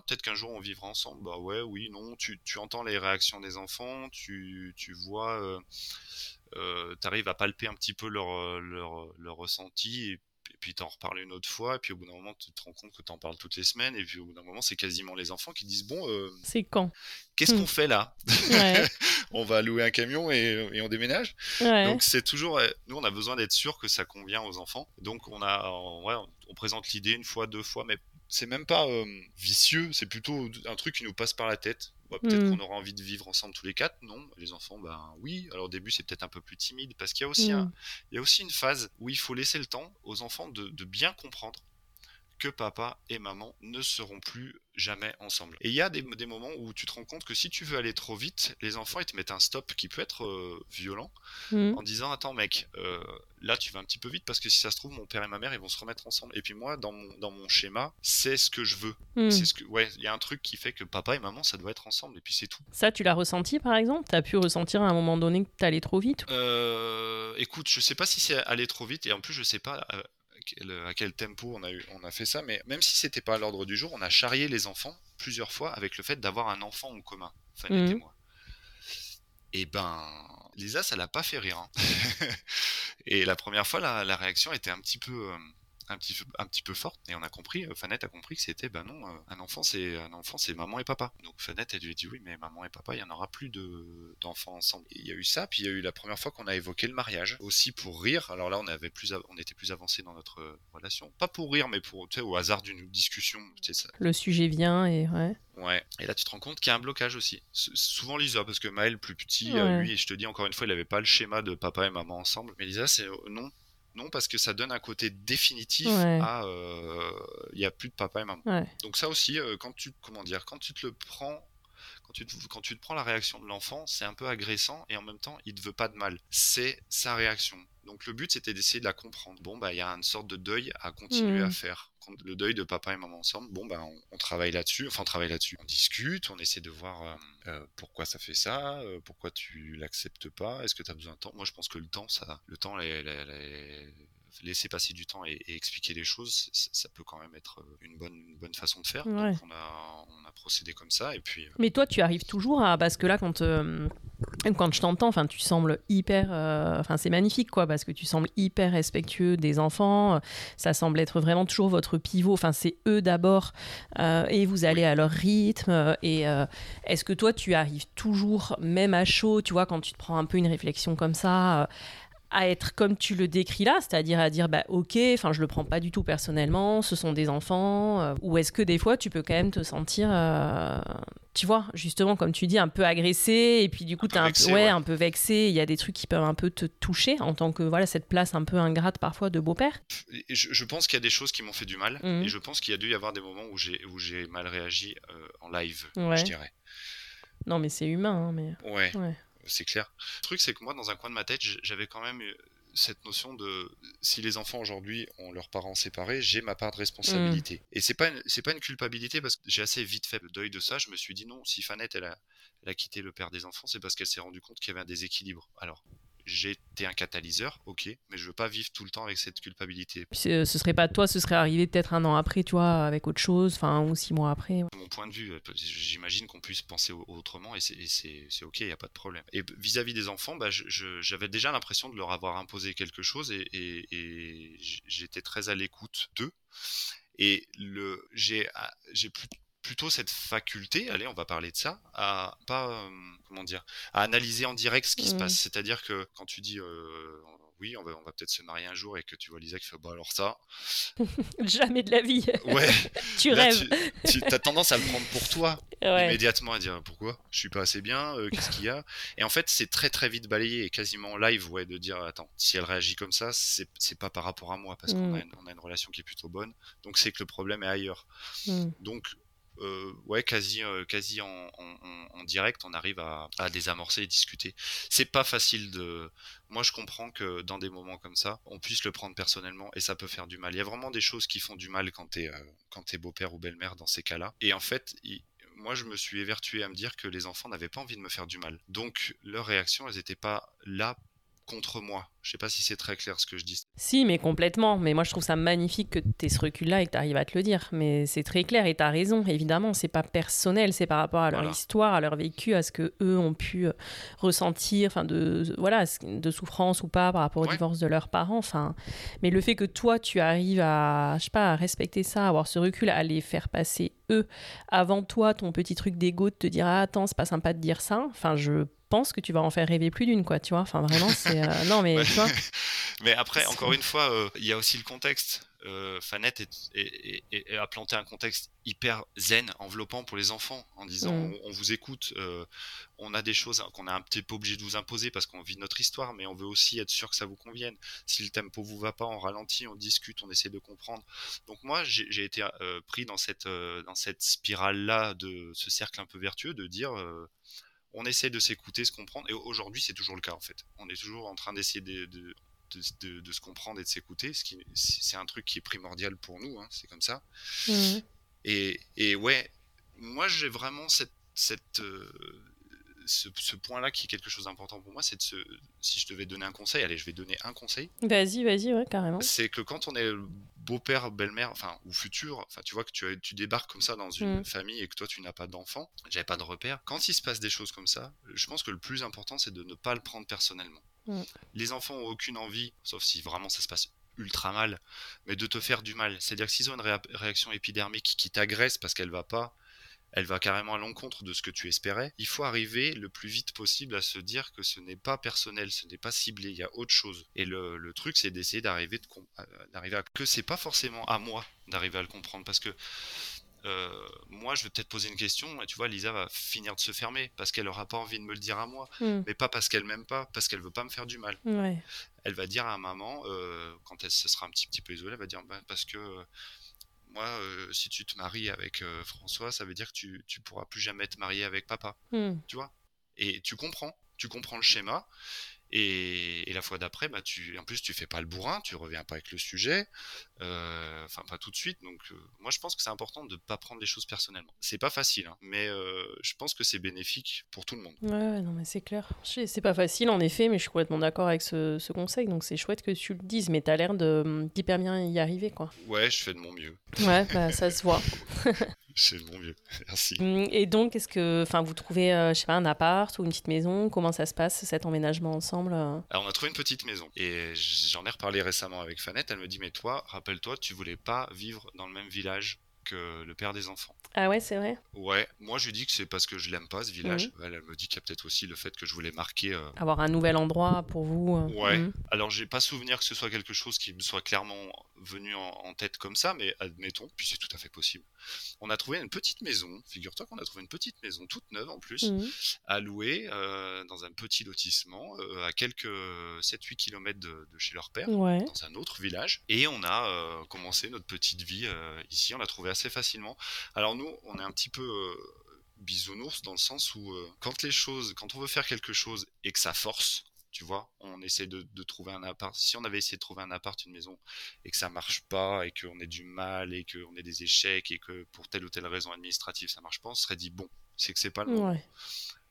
Peut-être qu'un jour on vivra ensemble. Bah ouais, oui, non. Tu, tu entends les réactions des enfants, tu, tu vois, euh, euh, t'arrives à palper un petit peu leur, euh, leur, ressenti puis t'en reparles une autre fois. Et puis au bout d'un moment, tu te rends compte que t'en parles toutes les semaines. Et puis au bout d'un moment, c'est quasiment les enfants qui disent bon, euh, C'est quand? qu'est-ce qu'on fait là? Ouais. On va louer un camion et, et on déménage? Ouais. Donc c'est toujours, euh, nous on a besoin d'être sûr que ça convient aux enfants. Donc on a, on- ouais, on présente l'idée une fois, deux fois, mais c'est même pas euh, vicieux, c'est plutôt un truc qui nous passe par la tête. Bah, peut-être Mm. qu'on aura envie de vivre ensemble tous les quatre, non? Les enfants, ben oui. Alors au début c'est peut-être un peu plus timide parce qu'il y a aussi Mm. un, il y a aussi une phase où il faut laisser le temps aux enfants de, de bien comprendre que papa et maman ne seront plus jamais ensemble. Et il y a des, des moments où tu te rends compte que si tu veux aller trop vite, les enfants ils te mettent un stop qui peut être euh, violent Mhm. en disant attends mec euh, là tu vas un petit peu vite parce que si ça se trouve mon père et ma mère ils vont se remettre ensemble et puis moi dans mon, dans mon schéma c'est ce que je veux Mhm. c'est ce que ouais il y a un truc qui fait que papa et maman ça doit être ensemble et puis c'est tout Ça, tu l'as ressenti, par exemple? T'as pu ressentir à un moment donné que t'allais trop vite? Euh, écoute je sais pas si c'est allé trop vite et en plus je sais pas quel, à quel tempo on a, eu, on a fait ça mais même si c'était pas à l'ordre du jour on a charrié les enfants plusieurs fois avec le fait d'avoir un enfant en commun Fanette et Mhm. moi et ben Lisa ça l'a pas fait rire hein. et la première fois la, la réaction était un petit peu euh, un petit, peu- un petit peu forte et on a compris euh, Fanette a compris que c'était bah non euh, un enfant c'est un enfant c'est maman et papa donc Fanette elle lui a dit oui mais maman et papa il y en aura plus de d'enfants ensemble il y a eu ça puis il y a eu la première fois qu'on a évoqué le mariage aussi pour rire alors là on avait plus av- on était plus avancé dans notre euh, relation pas pour rire mais pour tu sais au hasard d'une discussion tu sais ça Le sujet vient et ouais. Ouais, et là tu te rends compte qu'il y a un blocage aussi. Souvent Lisa, parce que Maël, plus petit, Ouais. lui, et je te dis encore une fois, il avait pas le schéma de papa et maman ensemble. Mais Lisa, c'est non. Non, parce que ça donne un côté définitif Ouais. à. euh, Il y a plus de papa et maman. Ouais. Donc ça aussi, euh, quand tu, comment dire, quand tu te le prends, quand tu te, quand tu te prends la réaction de l'enfant, c'est un peu agressant et en même temps, il te veut pas de mal. C'est sa réaction. Donc le but, c'était d'essayer de la comprendre. Bon, bah, il y a une sorte de deuil à continuer à faire. Quand le deuil de papa et maman ensemble, bon, bah, on, on travaille là-dessus. Enfin, on travaille là-dessus. On discute, on essaie de voir euh, euh, pourquoi ça fait ça, euh, pourquoi tu l'acceptes pas, est-ce que tu as besoin de temps? Moi, je pense que le temps, ça, le temps, les, les- les- laisser passer du temps et, expliquer les choses, ça peut quand même être une bonne, une bonne façon de faire. Ouais. Donc on a, on a procédé comme ça et puis. Mais toi, tu arrives toujours à parce que là, quand quand je t'entends, tu sembles hyper, enfin, c'est magnifique, quoi, parce que tu sembles hyper respectueux des enfants. Ça semble être vraiment toujours votre pivot. Enfin, c'est eux d'abord, et vous allez à leur rythme. Et est-ce que toi, tu arrives toujours, même à chaud, tu vois, quand tu te prends un peu une réflexion comme ça, à être comme tu le décris là, c'est-à-dire à dire bah ok, enfin je le prends pas du tout personnellement, ce sont des enfants, euh, ou est-ce que des fois tu peux quand même te sentir, euh, tu vois, justement comme tu dis, un peu agressé et puis du coup tu es un, peu, ouais, un peu vexé, il y a des trucs qui peuvent un peu te toucher en tant que voilà cette place un peu ingrate parfois de beau-père? Je, pense qu'il y a des choses qui m'ont fait du mal mmh. et je pense qu'il y a dû y avoir des moments où j'ai où j'ai mal réagi euh, en live, je dirais. Non mais c'est humain, hein, mais. ouais c'est clair. Le truc, c'est que moi, dans un coin de ma tête, j'avais quand même cette notion de si les enfants aujourd'hui ont leurs parents séparés, j'ai ma part de responsabilité. Mm. Et c'est pas c'est pas une culpabilité parce que j'ai assez vite fait le deuil de ça. Je me suis dit non, si Fanette elle a, elle a quitté le père des enfants, c'est parce qu'elle s'est rendue compte qu'il y avait un déséquilibre. Alors j'étais un catalyseur, ok, mais je veux pas vivre tout le temps avec cette culpabilité. Ce, ce serait pas toi, ce serait arrivé peut-être un an après, tu vois, avec autre chose, enfin, ou six mois après. Mon point de vue, euh, j'imagine qu'on puisse penser autrement et c'est ok, il n'y a pas de problème. Et vis-à-vis des enfants, bah, j'avais déjà l'impression de leur avoir imposé quelque chose et, et, j'étais très à l'écoute d'eux. Et le, j'ai, ah, j'ai plus, plutôt cette faculté, allez, on va parler de ça, à pas, euh, comment dire, à analyser en direct ce qui se mmh. passe. C'est-à-dire que quand tu dis, euh, oui, on va, on va peut-être se marier un jour et que tu vois Lisa qui fait, bah alors ça. Jamais de la vie. Ouais. tu rêves. Tu, as tendance à le prendre pour toi immédiatement à dire pourquoi? Je suis pas assez bien, euh, qu'est-ce qu'il y a? Et en fait, c'est très très vite balayé et quasiment live, ouais, de dire attends, si elle réagit comme ça, c'est pas par rapport à moi parce qu'on a, mmh. on a, une relation qui est plutôt bonne. Donc c'est que le problème est ailleurs. Mmh. Donc euh, ouais, quasi, euh, quasi en, direct, on arrive à, désamorcer et discuter. C'est pas facile de. Moi, je comprends que dans des moments comme ça, on puisse le prendre personnellement et ça peut faire du mal. Il y a vraiment des choses qui font du mal quand t'es euh, beau-père ou belle-mère dans ces cas-là. Et en fait, moi, je me suis évertué à me dire que les enfants n'avaient pas envie de me faire du mal. Donc, leurs réactions, elles n'étaient pas là contre moi. Je sais pas si c'est très clair ce que je dis. Si, mais complètement. Mais moi, je trouve ça magnifique que tu aies ce recul-là et que tu arrives à te le dire. Mais c'est très clair et tu as raison. Évidemment, c'est pas personnel, c'est par rapport à leur histoire, à leur vécu, à ce que eux ont pu euh, ressentir, enfin de voilà, de souffrance ou pas par rapport au divorce de leurs parents. Enfin, mais le fait que toi, tu arrives à, je sais pas, à respecter ça, à avoir ce recul, à les faire passer eux avant toi, ton petit truc d'ego, de te dire ah, attends, c'est pas sympa de dire ça. Enfin, je pense que tu vas en faire rêver plus d'une, quoi, tu vois. Enfin, vraiment, c'est. Euh, non, mais mais après, encore une fois, euh, il y a aussi le contexte. Euh, Fanette a planté un contexte hyper zen, enveloppant pour les enfants, en disant mm. on, vous écoute, euh, on a des choses qu'on est un petit peu obligé de vous imposer parce qu'on vit notre histoire, mais on veut aussi être sûr que ça vous convienne. Si le tempo vous va pas, on ralentit, on discute, on essaie de comprendre. Donc moi, j'ai été pris dans cette, dans cette spirale-là de ce cercle un peu vertueux de dire on essaie de s'écouter, se comprendre. Et aujourd'hui, c'est toujours le cas en fait. On est toujours en train d'essayer de, de, se comprendre et de s'écouter, ce qui c'est un truc qui est primordial pour nous. Hein, c'est comme ça. Mmh. Et, et, ouais, moi j'ai vraiment cette, cette euh, ce, point-là qui est quelque chose d'important pour moi, c'est de se, si je devais donner un conseil, allez, je vais donner un conseil. Vas-y, vas-y, ouais, carrément. C'est que quand on est beau-père, belle-mère, enfin, ou futur, enfin, tu vois que tu, tu débarques comme ça dans une mm. famille et que toi, tu n'as pas d'enfant, j'avais pas de repère. Quand il se passe des choses comme ça, je pense que le plus important, c'est de ne pas le prendre personnellement. Mm. Les enfants ont aucune envie, sauf si vraiment ça se passe ultra mal, mais de te faire du mal. C'est-à-dire que s'ils ont une réaction épidermique qui t'agresse parce qu'elle va pas, elle va carrément à l'encontre de ce que tu espérais. Il faut arriver le plus vite possible à se dire que ce n'est pas personnel, ce n'est pas ciblé, il y a autre chose. Et le, truc, c'est d'essayer d'arriver d'arriver à que c'est pas forcément à moi d'arriver à le comprendre, parce que euh, moi, je vais peut-être poser une question, et tu vois, Lisa va finir de se fermer parce qu'elle aura pas envie de me le dire à moi, hmm. mais pas parce qu'elle m'aime pas, parce qu'elle veut pas me faire du mal. Elle va dire à maman, euh, quand elle se sera un petit, petit peu isolée, elle va dire bah, parce que moi, euh, si tu te maries avec euh, François, ça veut dire que tu, tu pourras plus jamais te marier avec papa. Hmm. Tu vois? Et tu comprends, tu comprends le schéma. Et, la fois d'après, bah, tu, en plus, tu fais pas le bourrin, tu reviens pas avec le sujet, euh, enfin pas tout de suite. Donc, euh, moi, je pense que c'est important de pas prendre les choses personnellement. C'est pas facile, hein, mais euh, je pense que c'est bénéfique pour tout le monde. Ouais, non, mais c'est clair. C'est pas facile, en effet, mais je suis complètement d'accord avec ce, ce, conseil. Donc, c'est chouette que tu le dises, mais t'as l'air d'hyper bien y arriver, quoi. Ouais, je fais de mon mieux. Ouais, bah, ça se voit. C'est mon mieux, merci. Hum, et donc, est-ce que, enfin, vous trouvez, euh, je sais pas, un appart ou une petite maison? Comment ça se passe cet emménagement ensemble euh? Alors, on a trouvé une petite maison et j'en ai reparlé récemment avec Fanette. Elle me dit, mais toi, rappelle-toi, tu voulais pas vivre dans le même village que le père des enfants. Ah ouais, c'est vrai Ouais, moi je lui dis que c'est parce que je l'aime pas ce village. Mhm. Elle, me dit qu'il y a peut-être aussi le fait que je voulais marquer. Euh, Avoir un nouvel endroit pour vous. Ouais. Mhm. Alors j'ai pas souvenir que ce soit quelque chose qui me soit clairement venu en, tête comme ça, mais admettons, puis c'est tout à fait possible. On a trouvé une petite maison, figure-toi qu'on a trouvé une petite maison toute neuve en plus, mhm. à louer euh, dans un petit lotissement euh, à quelques 7-8 km de, chez leur père, dans un autre village. Et on a commencé notre petite vie ici, on l'a trouvé assez facilement. Alors nous, on est un petit peu bisounours dans le sens où quand les choses, quand on veut faire quelque chose et que ça force, tu vois, on essaie de, trouver un appart. Si on avait essayé de trouver un appart, une maison, et que ça marche pas, et qu'on ait du mal, et qu'on ait des échecs, et que pour telle ou telle raison administrative ça marche pas, on serait dit bon, c'est que c'est pas le moment.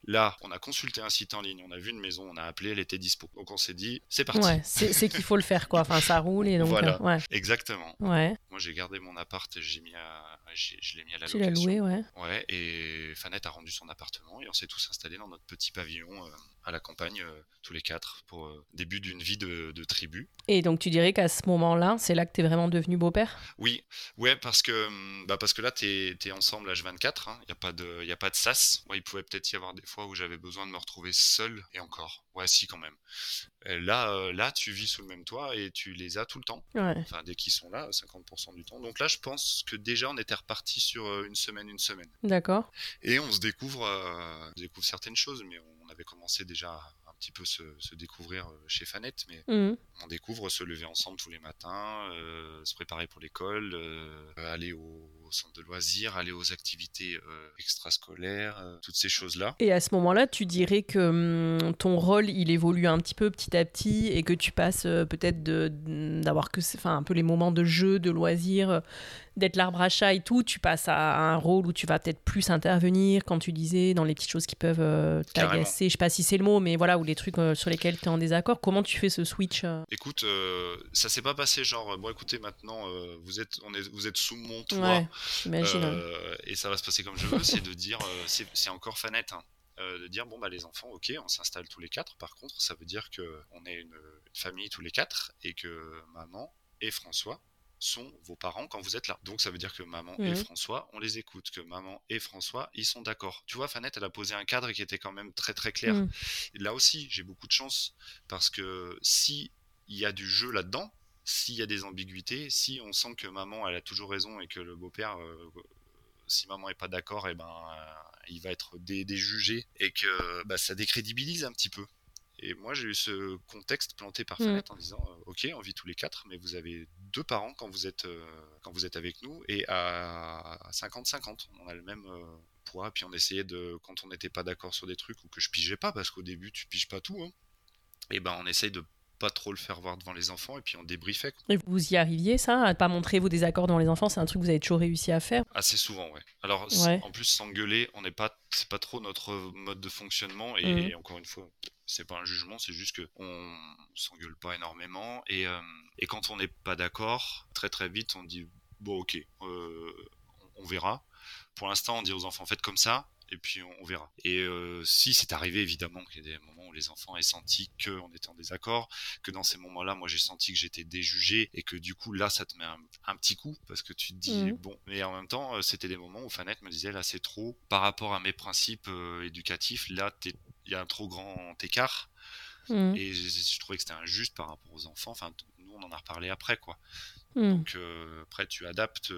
Là, on a consulté un site en ligne, on a vu une maison, on a appelé, elle était dispo. Donc on s'est dit, c'est parti. Ouais, c'est qu'il faut le faire, quoi. Enfin, ça roule et donc. Voilà, euh, ouais. exactement. Ouais. Moi, j'ai gardé mon appart et j'ai mis à, je l'ai mis à la tu location. Tu l'as loué, ouais. Ouais, et Fanette a rendu son appartement et on s'est tous installés dans notre petit pavillon euh, à la campagne, euh, tous les quatre, pour euh, début d'une vie de, tribu. Et donc tu dirais qu'à ce moment-là, c'est là que tu es vraiment devenu beau-père? Oui, ouais, parce que, hum, bah parce que là, tu es, ensemble à 24, il n'y a, pas de, y a pas de sas. Il pouvait peut-être y avoir des fois où j'avais besoin de me retrouver seul, et encore, ouais, si quand même. là, euh, là, tu vis sous le même toit et tu les as tout le temps. Enfin, dès qu'ils sont là, 50% du temps. Donc là, je pense que déjà, on était reparti sur une semaine, une semaine. D'accord. Et on se découvre, on découvre certaines choses, mais on avait commencé déjà un petit peu se, se découvrir euh, chez Fanette, mais mmh. on découvre se lever ensemble tous les matins, euh, se préparer pour l'école, euh, aller au, centre de loisirs, aller aux activités extrascolaires, toutes ces choses-là. Et à ce moment-là, tu dirais que hum, ton rôle, il évolue un petit peu petit à petit et que tu passes peut-être d'avoir que, enfin, un peu les moments de jeu, de loisirs, d'être l'arbre à chat et tout, tu passes à un rôle où tu vas peut-être plus intervenir, quand tu disais, dans les petites choses qui peuvent euh, t'agacer. Je sais pas si c'est le mot, mais voilà, ou les trucs euh, sur lesquels tu es en désaccord. Comment tu fais ce switch euh Écoute, ça s'est pas passé genre, bon écoutez, maintenant, vous, êtes, on est, vous êtes sous mon toit. Et ça va se passer comme je veux, c'est de dire, c'est encore fanette. Hein, de dire bon bah les enfants ok on s'installe tous les quatre par contre ça veut dire que on est une, une famille tous les quatre et que maman et François sont vos parents quand vous êtes là. Donc ça veut dire que maman et mhm. François, on les écoute, que maman et François, ils sont d'accord. Tu vois, Fanette, elle a posé un cadre qui était quand même très très clair. Mhm. là aussi, j'ai beaucoup de chance parce que si il y a du jeu là-dedans, s'il y a des ambiguïtés, si on sent que maman elle a toujours raison et que le beau-père euh, si maman est pas d'accord, et eh ben euh, il va être déjugé et que bah, ça décrédibilise un petit peu. Et moi, j'ai eu ce contexte planté par. Fanette en disant euh, Ok, on vit tous les quatre, mais vous avez deux parents quand vous êtes, euh, quand vous êtes avec nous, et à 50-50, on a le même euh, poids. Puis on essayait de, quand on n'était pas d'accord sur des trucs ou que je pigeais pas, parce qu'au début, tu piges pas tout, et hein, eh ben on essaye de pas trop le faire voir devant les enfants et puis on débriefait. Et vous y arriviez ça, à pas montrer vos désaccords devant les enfants, c'est un truc que vous avez toujours réussi à faire? Assez souvent, ouais. Alors en plus s'engueuler, on n'est pas, c'est pas trop notre mode de fonctionnement et, mm. encore une fois, c'est pas un jugement, c'est juste que on s'engueule pas énormément et, euh, et quand on n'est pas d'accord, très très vite on dit bon ok, euh, on verra. Pour l'instant, on dit aux enfants faites comme ça, et puis on, verra. Et euh, si c'est arrivé, évidemment, qu'il y a des moments où les enfants aient senti qu'on était en désaccord, que dans ces moments-là, moi j'ai senti que j'étais déjugé, et que du coup là, ça te met un, petit coup, parce que tu te dis, mmh. bon, mais en même temps, c'était des moments où Fanette me disait, là c'est trop, par rapport à mes principes euh, éducatifs, là il y a un trop grand écart. Mmh. Et je, trouvais que c'était injuste par rapport aux enfants. Enfin, nous, on en a reparlé après, quoi. Mmh. Donc, après, tu adaptes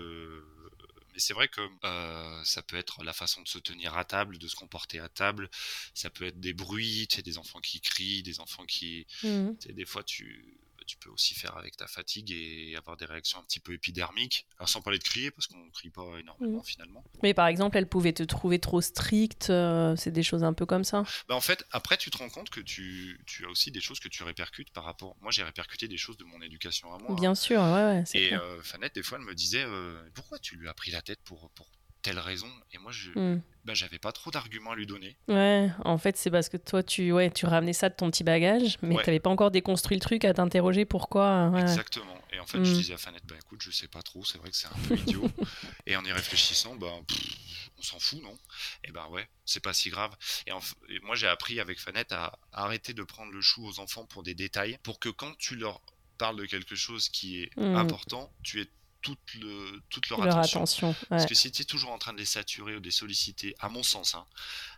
mais c'est vrai que euh, ça peut être la façon de se tenir à table, de se comporter à table. Ça peut être des bruits, tu sais, des enfants qui crient, des enfants qui. Mmh. des fois, tu tu peux aussi faire avec ta fatigue et avoir des réactions un petit peu épidermiques. Alors sans parler de crier, parce qu'on ne crie pas énormément Mm. finalement. Mais par exemple, elle pouvait te trouver trop stricte, euh, c'est des choses un peu comme ça. Bah, en fait, après, tu te rends compte que tu, tu as aussi des choses que tu répercutes par rapport. Moi, j'ai répercuté des choses de mon éducation à moi. Bien sûr, ouais, ouais, Et euh, Fanette, des fois, elle me disait euh, Pourquoi tu lui as pris la tête pour, pour telle raison Et moi, je Mm. bah, j'avais pas trop d'arguments à lui donner. Ouais, en fait, c'est parce que toi, tu, ouais, tu ramenais ça de ton petit bagage, mais Ouais. t'avais pas encore déconstruit le truc à t'interroger pourquoi. ouais. Exactement. Et en fait, Mm. je disais à Fanette Bah écoute, je sais pas trop, c'est vrai que c'est un peu idiot. et en y réfléchissant, bah, pff, on s'en fout, non? Et ben ouais, c'est pas si grave. Et, en et moi, j'ai appris avec Fanette à arrêter de prendre le chou aux enfants pour des détails, pour que quand tu leur parles de quelque chose qui est Mm. important, tu aies toute, le, toute leur, Leur attention. attention. ouais. Parce que si tu es toujours en train de les saturer ou de les solliciter, à mon sens, hein,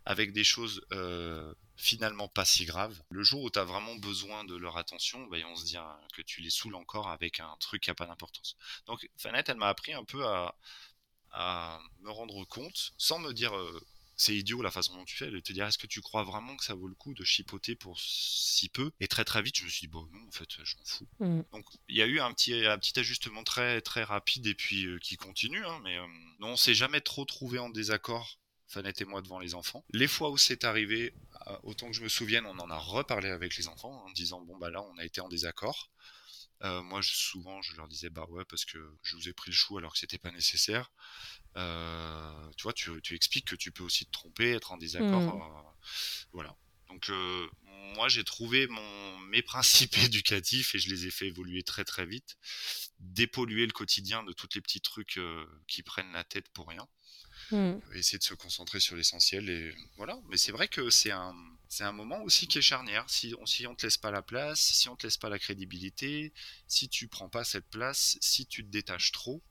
avec des choses euh, finalement pas si graves, le jour où tu as vraiment besoin de leur attention, bah, on se dit hein, que tu les saoules encore avec un truc qui n'a pas d'importance. Donc Fanette, elle m'a appris un peu à, à me rendre compte, sans me dire euh, c'est idiot la façon dont tu fais, de te dire est-ce que tu crois vraiment que ça vaut le coup de chipoter pour si peu? Et très très vite, je me suis dit bon non, en fait, je m'en fous. Mm. Donc il y a eu un petit, un petit ajustement très très rapide et puis euh, qui continue, hein, mais euh, non, on s'est jamais trop trouvé en désaccord. Fanette et moi devant les enfants. Les fois où c'est arrivé, euh, autant que je me souvienne, on en a reparlé avec les enfants en disant bon bah là on a été en désaccord. Euh, moi je- souvent je leur disais bah ouais parce que je vous ai pris le chou alors que c'était pas nécessaire. Euh, tu vois tu, tu expliques que tu peux aussi te tromper, être en désaccord. Mm. euh, voilà. Donc moi j'ai trouvé mon, mes principes éducatifs et je les ai fait évoluer très très vite, dépolluer le quotidien de tous les petits trucs qui prennent la tête pour rien, Mm. essayer de se concentrer sur l'essentiel et voilà. Mais c'est vrai que c'est un c'est un moment aussi qui est charnière. Si on si on te laisse pas la place, si on te laisse pas la crédibilité, si tu prends pas cette place, si tu te détaches trop.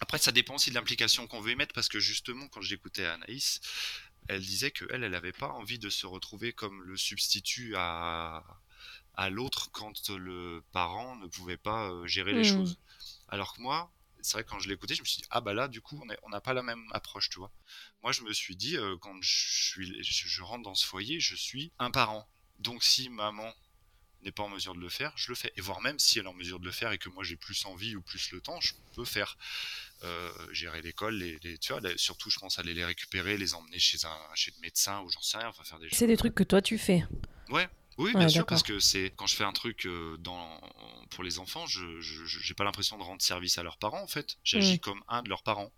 Après, ça dépend aussi de l'implication qu'on veut y mettre parce que justement, quand j'écoutais Anaïs, elle disait que elle, elle avait pas envie de se retrouver comme le substitut à, à l'autre quand le parent ne pouvait pas euh, gérer les Mm. choses. Alors que moi, c'est vrai que quand je l'écoutais, je me suis dit ah bah là du coup on n'a pas la même approche, tu vois. Moi je me suis dit euh, quand je suis je, je rentre dans ce foyer, je suis un parent. Donc si maman n'est pas en mesure de le faire, je le fais. Et voire même si elle est en mesure de le faire et que moi j'ai plus envie ou plus le temps, je peux faire euh, gérer l'école, les, les- tu vois, les- surtout je pense aller les récupérer, les emmener chez un chez le médecin ou j'en sais rien, enfin faire des C'est des trucs que toi tu fais. Ouais, oui, Ouais, bien sûr, parce que c'est quand je fais un truc euh, dans pour les enfants, je j'ai pas l'impression de rendre service à leurs parents en fait. J'agis Mm. comme un de leurs parents.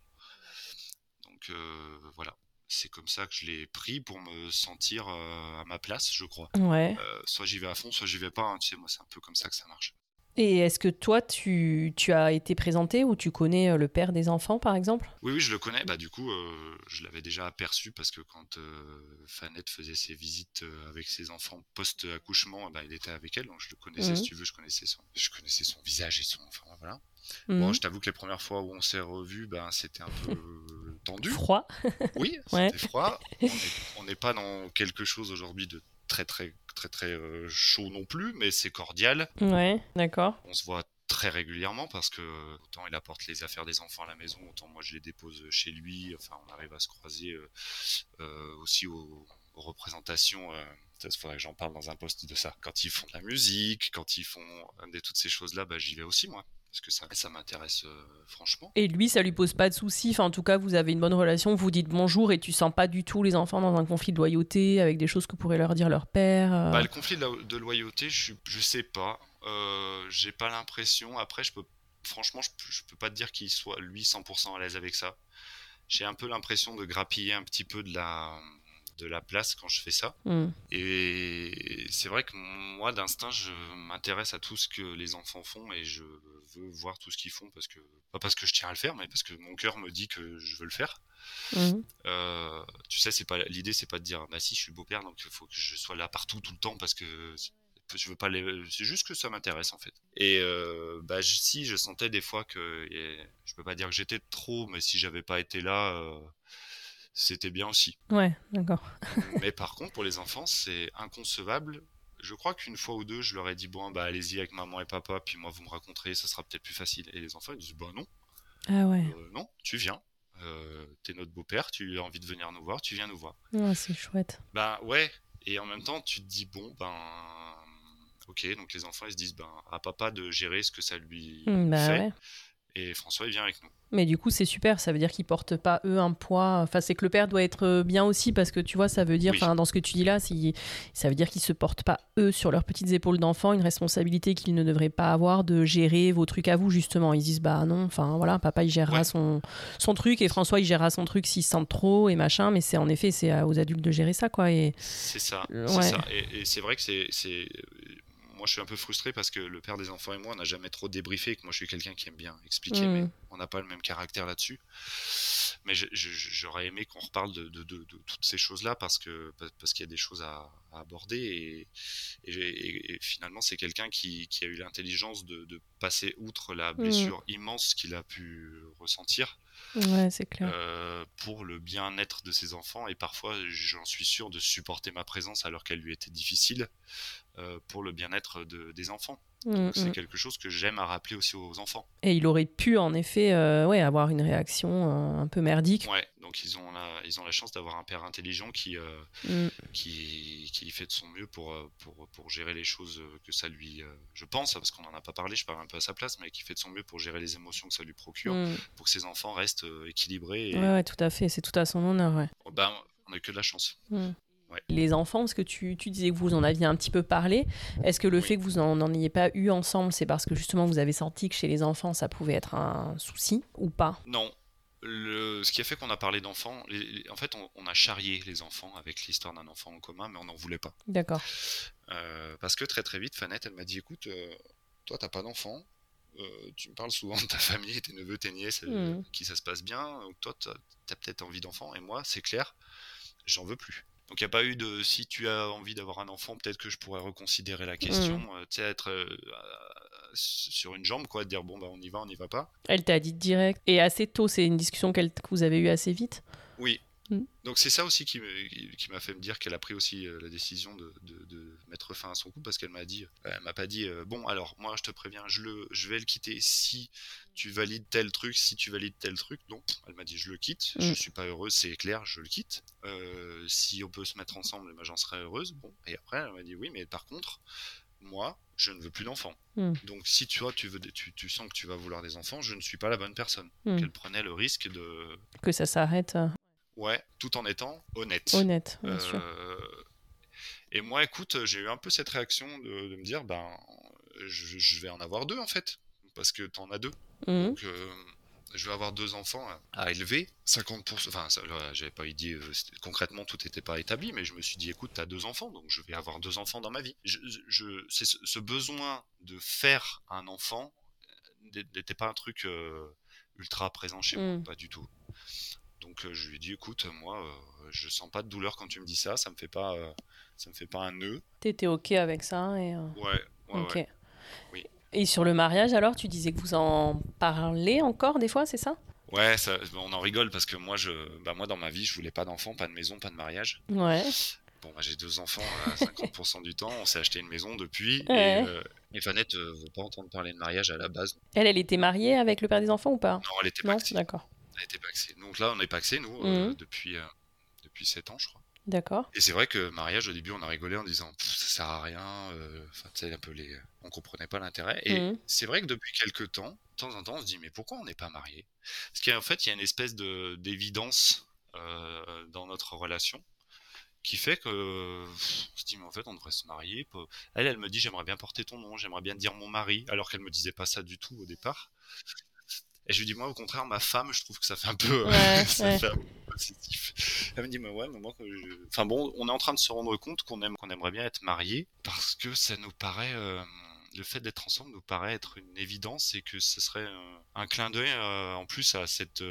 Donc euh, voilà, c'est comme ça que je l'ai pris pour me sentir euh, à ma place, je crois. Ouais. Euh, soit j'y vais à fond, soit j'y vais pas. hein, tu sais, moi c'est un peu comme ça que ça marche. Et est-ce que toi, tu, tu as été présenté ou tu connais euh, le père des enfants, par exemple? Oui, oui, je le connais. Bah, du coup, euh, je l'avais déjà aperçu parce que quand euh, Fanette faisait ses visites avec ses enfants post-accouchement, ben, il était avec elle, donc je le connaissais, Mhm. si tu veux, je connaissais son, je connaissais son visage et son, enfin voilà. Mhm. Bon, je t'avoue que les premières fois où on s'est revus, ben, c'était un peu tendu. Froid. Oui, Ouais. c'était froid. On n'est pas dans quelque chose aujourd'hui de très très très très euh, chaud non plus, mais c'est cordial. Ouais, d'accord. On se voit très régulièrement parce que euh, autant il apporte les affaires des enfants à la maison, autant moi je les dépose chez lui. Enfin, on arrive à se croiser euh, euh, aussi aux, aux représentations. Euh, il faudrait que j'en parle dans un post de ça. Quand ils font de la musique, quand ils font des, toutes ces choses-là, bah, j'y vais aussi moi. Parce que ça, ça m'intéresse euh, franchement. Et lui, ça lui pose pas de soucis. Enfin, en tout cas, vous avez une bonne relation, vous dites bonjour et tu sens pas du tout les enfants dans un conflit de loyauté avec des choses que pourrait leur dire leur père. euh. Bah, le conflit de, loyauté, je, je sais pas. Euh, J'ai pas l'impression. Après, je peux, franchement, je, je peux pas te dire qu'il soit lui 100% à l'aise avec ça. J'ai un peu l'impression de grappiller un petit peu de la, de la place quand je fais ça. Hmm. Et c'est vrai que moi, d'instinct, je m'intéresse à tout ce que les enfants font et je veux voir tout ce qu'ils font parce que, pas parce que je tiens à le faire, mais parce que mon cœur me dit que je veux le faire. Mhm. Euh, tu sais, c'est pas l'idée, c'est pas de dire bah si je suis beau-père, donc il faut que je sois là partout tout le temps parce que je veux pas les. C'est juste que ça m'intéresse en fait. Et euh, bah je- si je sentais des fois que et je peux pas dire que j'étais trop, mais si j'avais pas été là, euh, c'était bien aussi. Ouais, d'accord. mais par contre, pour les enfants, c'est inconcevable. Je crois qu'une fois ou deux, je leur ai dit bon bah allez-y avec maman et papa, puis moi vous me raconterez, ça sera peut-être plus facile. Et les enfants ils disent bah non. Ah ouais, Euh, non, tu viens. Euh, T'es notre beau-père, tu as envie de venir nous voir, tu viens nous voir. Ouais, c'est chouette. Ben ouais, et en même temps, tu te dis, bon, ben. Ok, donc les enfants ils se disent ben à papa de gérer ce que ça lui Mm, bah fait. ouais. Et François il vient avec nous. Mais du coup, c'est super. Ça veut dire qu'ils portent pas eux un poids. Enfin, c'est que le père doit être euh, bien aussi parce que tu vois, ça veut dire, Oui. dans ce que tu dis là, ça veut dire qu'ils se portent pas eux sur leurs petites épaules d'enfant une responsabilité qu'ils ne devraient pas avoir de gérer vos trucs à vous justement. Ils disent bah non, enfin voilà, papa il gérera Ouais. son son truc et François il gérera son truc s'il se sent trop et machin. Mais c'est en effet c'est aux adultes de gérer ça quoi. Et C'est ça. Euh, c'est ouais. ça. Et, et c'est vrai que c'est, c'est- Moi, je suis un peu frustré parce que le père des enfants et moi, on n'a jamais trop débriefé. Que moi, je suis quelqu'un qui aime bien expliquer, Mm. mais on n'a pas le même caractère là-dessus. Mais j'aurais aimé qu'on reparle de, de- de- de toutes ces choses-là parce que parce qu'il y a des choses à, à aborder et, et- et- et finalement, c'est quelqu'un qui, qui a eu l'intelligence de, passer outre la blessure immense qu'il a pu ressentir ouais, c'est clair. euh, pour le bien-être de ses enfants et parfois j'en suis sûr de supporter ma présence alors qu'elle lui était difficile pour le bien-être de- des enfants. Mm, c'est mm. quelque chose que j'aime à rappeler aussi aux enfants. Et il aurait pu en effet euh, ouais avoir une réaction euh, un peu merdique. Ouais, donc ils ont la, ils ont la chance d'avoir un père intelligent qui, euh, Mm. qui, qui fait de son mieux pour, euh, pour, pour gérer les choses euh, que ça lui, euh, je pense, parce qu'on n'en a pas parlé, je parle un peu à sa place, mais qui fait de son mieux pour gérer les émotions que ça lui procure, pour que ses enfants restent euh, équilibrés. Et, Ouais, ouais, tout à fait. C'est tout à son honneur. Ouais. ben, on n'a que de la chance. Ouais. Les enfants, parce que tu, tu disais que vous en aviez un petit peu parlé, est-ce que le Oui. fait que vous en, en ayez pas eu ensemble, c'est parce que justement vous avez senti que chez les enfants ça pouvait être un souci ou pas? Non. Le, ce qui a fait qu'on a parlé d'enfants, en fait, on, on a charrié les enfants avec l'histoire d'un enfant en commun, mais on n'en voulait pas. D'accord. Euh, parce que très très vite, Fanette, elle m'a dit écoute, euh, toi, t'as pas d'enfant, euh, tu me parles souvent de ta famille, tes neveux, tes nièces, euh, Mhm. qui ça se passe bien, donc toi, t'as as, peut-être envie d'enfant, et moi, c'est clair, j'en veux plus. Donc il n'y a pas eu de si tu as envie d'avoir un enfant, peut-être que je pourrais reconsidérer la question, euh, tu sais, être euh, euh, sur une jambe, quoi, de dire bon, bah on y va, on n'y va pas. Elle t'a dit direct et assez tôt, c'est une discussion qu'elle- que vous avez eue assez vite? Oui. Mm. Donc c'est ça aussi qui m'a fait me dire qu'elle a pris aussi euh, la décision de, de- de mettre fin à son couple parce qu'elle m'a dit, euh, elle m'a pas dit euh, bon alors moi je te préviens je le je vais le quitter si tu valides tel truc si tu valides tel truc non elle m'a dit je le quitte Mm. je suis pas heureuse c'est clair je le quitte Euh, si on peut se mettre ensemble ben, j'en serais heureuse bon et après elle m'a dit oui mais par contre moi je ne veux plus d'enfants Mm. donc si toi tu veux tu, tu sens que tu vas vouloir des enfants je ne suis pas la bonne personne Mm. qu'elle prenait le risque de Que ça s'arrête Ouais, tout en étant honnête. honnête, bien sûr. Euh, Et moi, écoute, j'ai eu un peu cette réaction de, de me dire, ben, je, je vais en avoir deux en fait, parce que t'en as deux. Mhm. Donc, euh, je vais avoir deux enfants à- élever. 50%, enfin, j'avais pas dit euh, concrètement, tout n'était pas établi, mais je me suis dit, écoute, t'as deux enfants, donc je vais avoir deux enfants dans ma vie. Je, je- c'est ce, ce besoin de faire un enfant n'était pas un truc euh, ultra présent chez moi, Mm. pas du tout. Donc euh, je lui ai dit, écoute, moi, euh, je sens pas de douleur quand tu me dis ça, ça me fait pas, euh, ça me fait pas un nœud. T'étais ok avec ça et. euh, Ouais, ouais, ok. ouais. Oui. Et sur le mariage alors, tu disais que vous en parlez encore des fois, c'est ça? Ouais, ça- on en rigole parce que moi, je, bah moi, dans ma vie, je voulais pas d'enfant, pas de maison, pas de mariage. Ouais. Bon, bah, j'ai deux enfants à 50% du temps. On s'est acheté une maison depuis. Ouais. Et, et Vanette euh, veut pas entendre parler de mariage à la base. Elle, elle était mariée avec le père des enfants ou pas? Non, elle était Non, paxée. Était paxée. Donc là, on est paxé, nous, euh, Mhm. depuis, euh, depuis 7 ans, je crois. D'accord. Et c'est vrai que mariage, au début, on a rigolé en disant ça sert à rien. euh, Enfin, tu sais, un peu les. On comprenait pas l'intérêt. Et Mhm. c'est vrai que depuis quelques temps, de temps en temps, on se dit mais pourquoi on n'est pas marié? Parce qu'en fait, il y a une espèce de d'évidence dans notre relation qui fait que on se dit mais en fait on devrait se marier. Pas- Elle, elle me dit j'aimerais bien porter ton nom, j'aimerais bien dire mon mari, alors qu'elle me disait pas ça du tout au départ. Et je lui dis moi au contraire ma femme, je trouve que ça fait un peu, Ouais, ça fait un peu positif. Elle me dit mais ouais mais moi je- enfin bon on est en train de se rendre compte qu'on aime qu'on aimerait bien être marié parce que ça nous paraît euh, le fait d'être ensemble nous paraît être une évidence et que ce serait euh, un clin d'œil euh, en plus à cette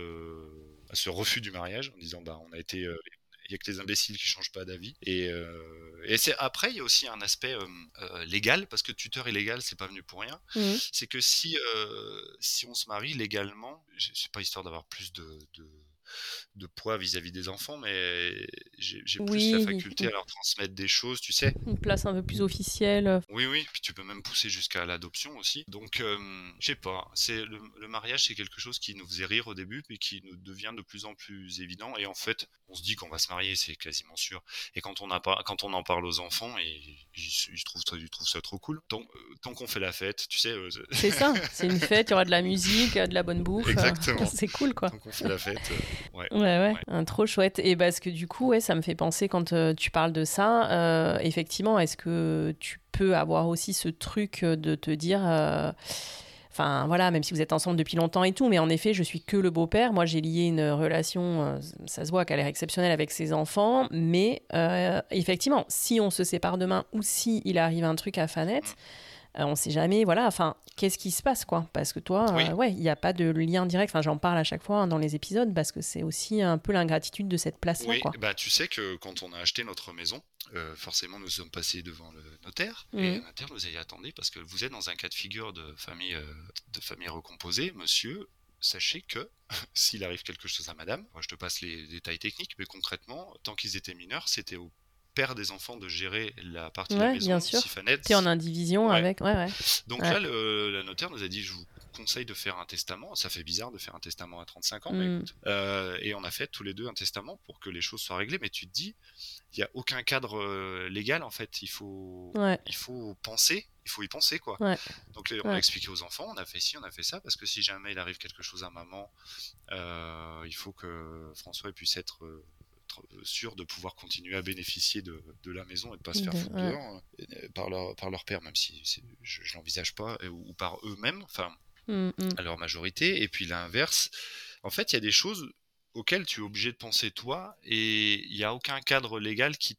à ce refus du mariage en disant bah on a été euh, y a que les imbéciles qui changent pas d'avis et, euh, et c'est après il y a aussi un aspect euh, euh, légal parce que tuteur illégal c'est pas venu pour rien Mhm. c'est que si si on se marie légalement c'est pas histoire d'avoir plus de, de de poids vis-à-vis des enfants, mais j'ai plus la faculté à leur transmettre des choses, tu sais. Une place un peu plus officielle. Oui, oui, puis tu peux même pousser jusqu'à l'adoption aussi. Donc, euh, je sais pas, c'est le, mariage, c'est quelque chose qui nous faisait rire au début, puis qui nous devient de plus en plus évident. Et en fait, on se dit qu'on va se marier, c'est quasiment sûr. Et quand on, a pas, quand on en parle aux enfants, ils, trouvent, ils trouvent ça trop cool. Tant, euh, tant qu'on fait la fête, tu sais. Euh, c'est ça, c'est une fête, il y aura de la musique, de la bonne bouffe. Exactement. c'est cool, quoi. Tant qu'on fait la fête. ouais. Ouais, ouais. Trop chouette. Et parce que du coup, ouais, ça me fait penser quand tu parles de ça, effectivement, est-ce que tu peux avoir aussi ce truc de te dire Enfin, voilà, même si vous êtes ensemble depuis longtemps et tout, mais en effet, je suis que le beau-père. Moi, j'ai lié une relation, euh, ça se voit qu'elle est exceptionnelle avec ses enfants, mais euh, effectivement, si on se sépare demain ou si il arrive un truc à Fanette, on euh, on sait jamais, voilà, enfin, qu'est-ce qui se passe, quoi? Parce que toi, ouais, il n'y a pas de lien direct. Enfin, j'en parle à chaque fois hein, dans les épisodes parce que c'est aussi un peu l'ingratitude de cette place-là. Oui, bah, tu sais que quand on a acheté notre maison, euh, forcément, nous sommes passés devant le notaire et mhm. le notaire nous a dit attendez, parce que vous êtes dans un cas de figure de famille, euh, de famille recomposée, monsieur. Sachez que s'il arrive quelque chose à madame, moi je te passe les détails techniques, mais concrètement, tant qu'ils étaient mineurs, c'était au père des enfants de gérer la partie de la maison. Bien sûr. Tu es en indivision avec. Ouais, ouais. Donc là, le, notaire nous a dit je vous conseille de faire un testament. Ça fait bizarre de faire un testament à 35 ans, mais mm. écoute. Euh, et on a fait tous les deux un testament pour que les choses soient réglées. Mais tu te dis, il n'y a aucun cadre euh, légal en fait. Il faut, il faut penser, il faut y penser quoi. Donc on a expliqué aux enfants, on a fait ci, on a fait ça, parce que si jamais il arrive quelque chose à maman, euh, il faut que François puisse être sûr de pouvoir continuer à bénéficier de, de la maison et de pas se faire foutre dehors par leur, par leur père, même si je, je l'envisage pas, ou, par eux-mêmes. Enfin, Mm, mm. à leur majorité. Et puis l'inverse, en fait, il y a des choses auxquelles tu es obligé de penser toi, et il n'y a aucun cadre légal qui,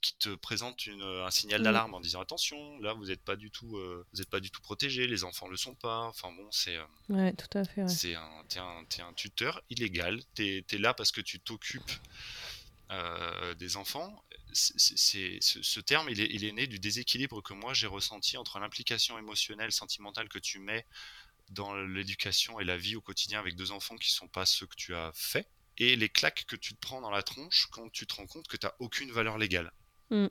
qui, te présente une, un signal mm. d'alarme en disant attention, là vous n'êtes pas du tout, euh, vous êtes pas du tout protégé, les enfants le sont pas. Enfin bon, c'est. Euh, ouais, tout à fait. C'est un, t'es un, tuteur illégal. T'es es là parce que tu t'occupes euh, des enfants. C'est, ce, ce, terme, il est, il est né du déséquilibre que moi j'ai ressenti entre l'implication émotionnelle, sentimentale que tu mets dans l'éducation et la vie au quotidien avec deux enfants qui sont pas ceux que tu as fait, et les claques que tu te prends dans la tronche quand tu te rends compte que tu n'as aucune valeur légale. Mm.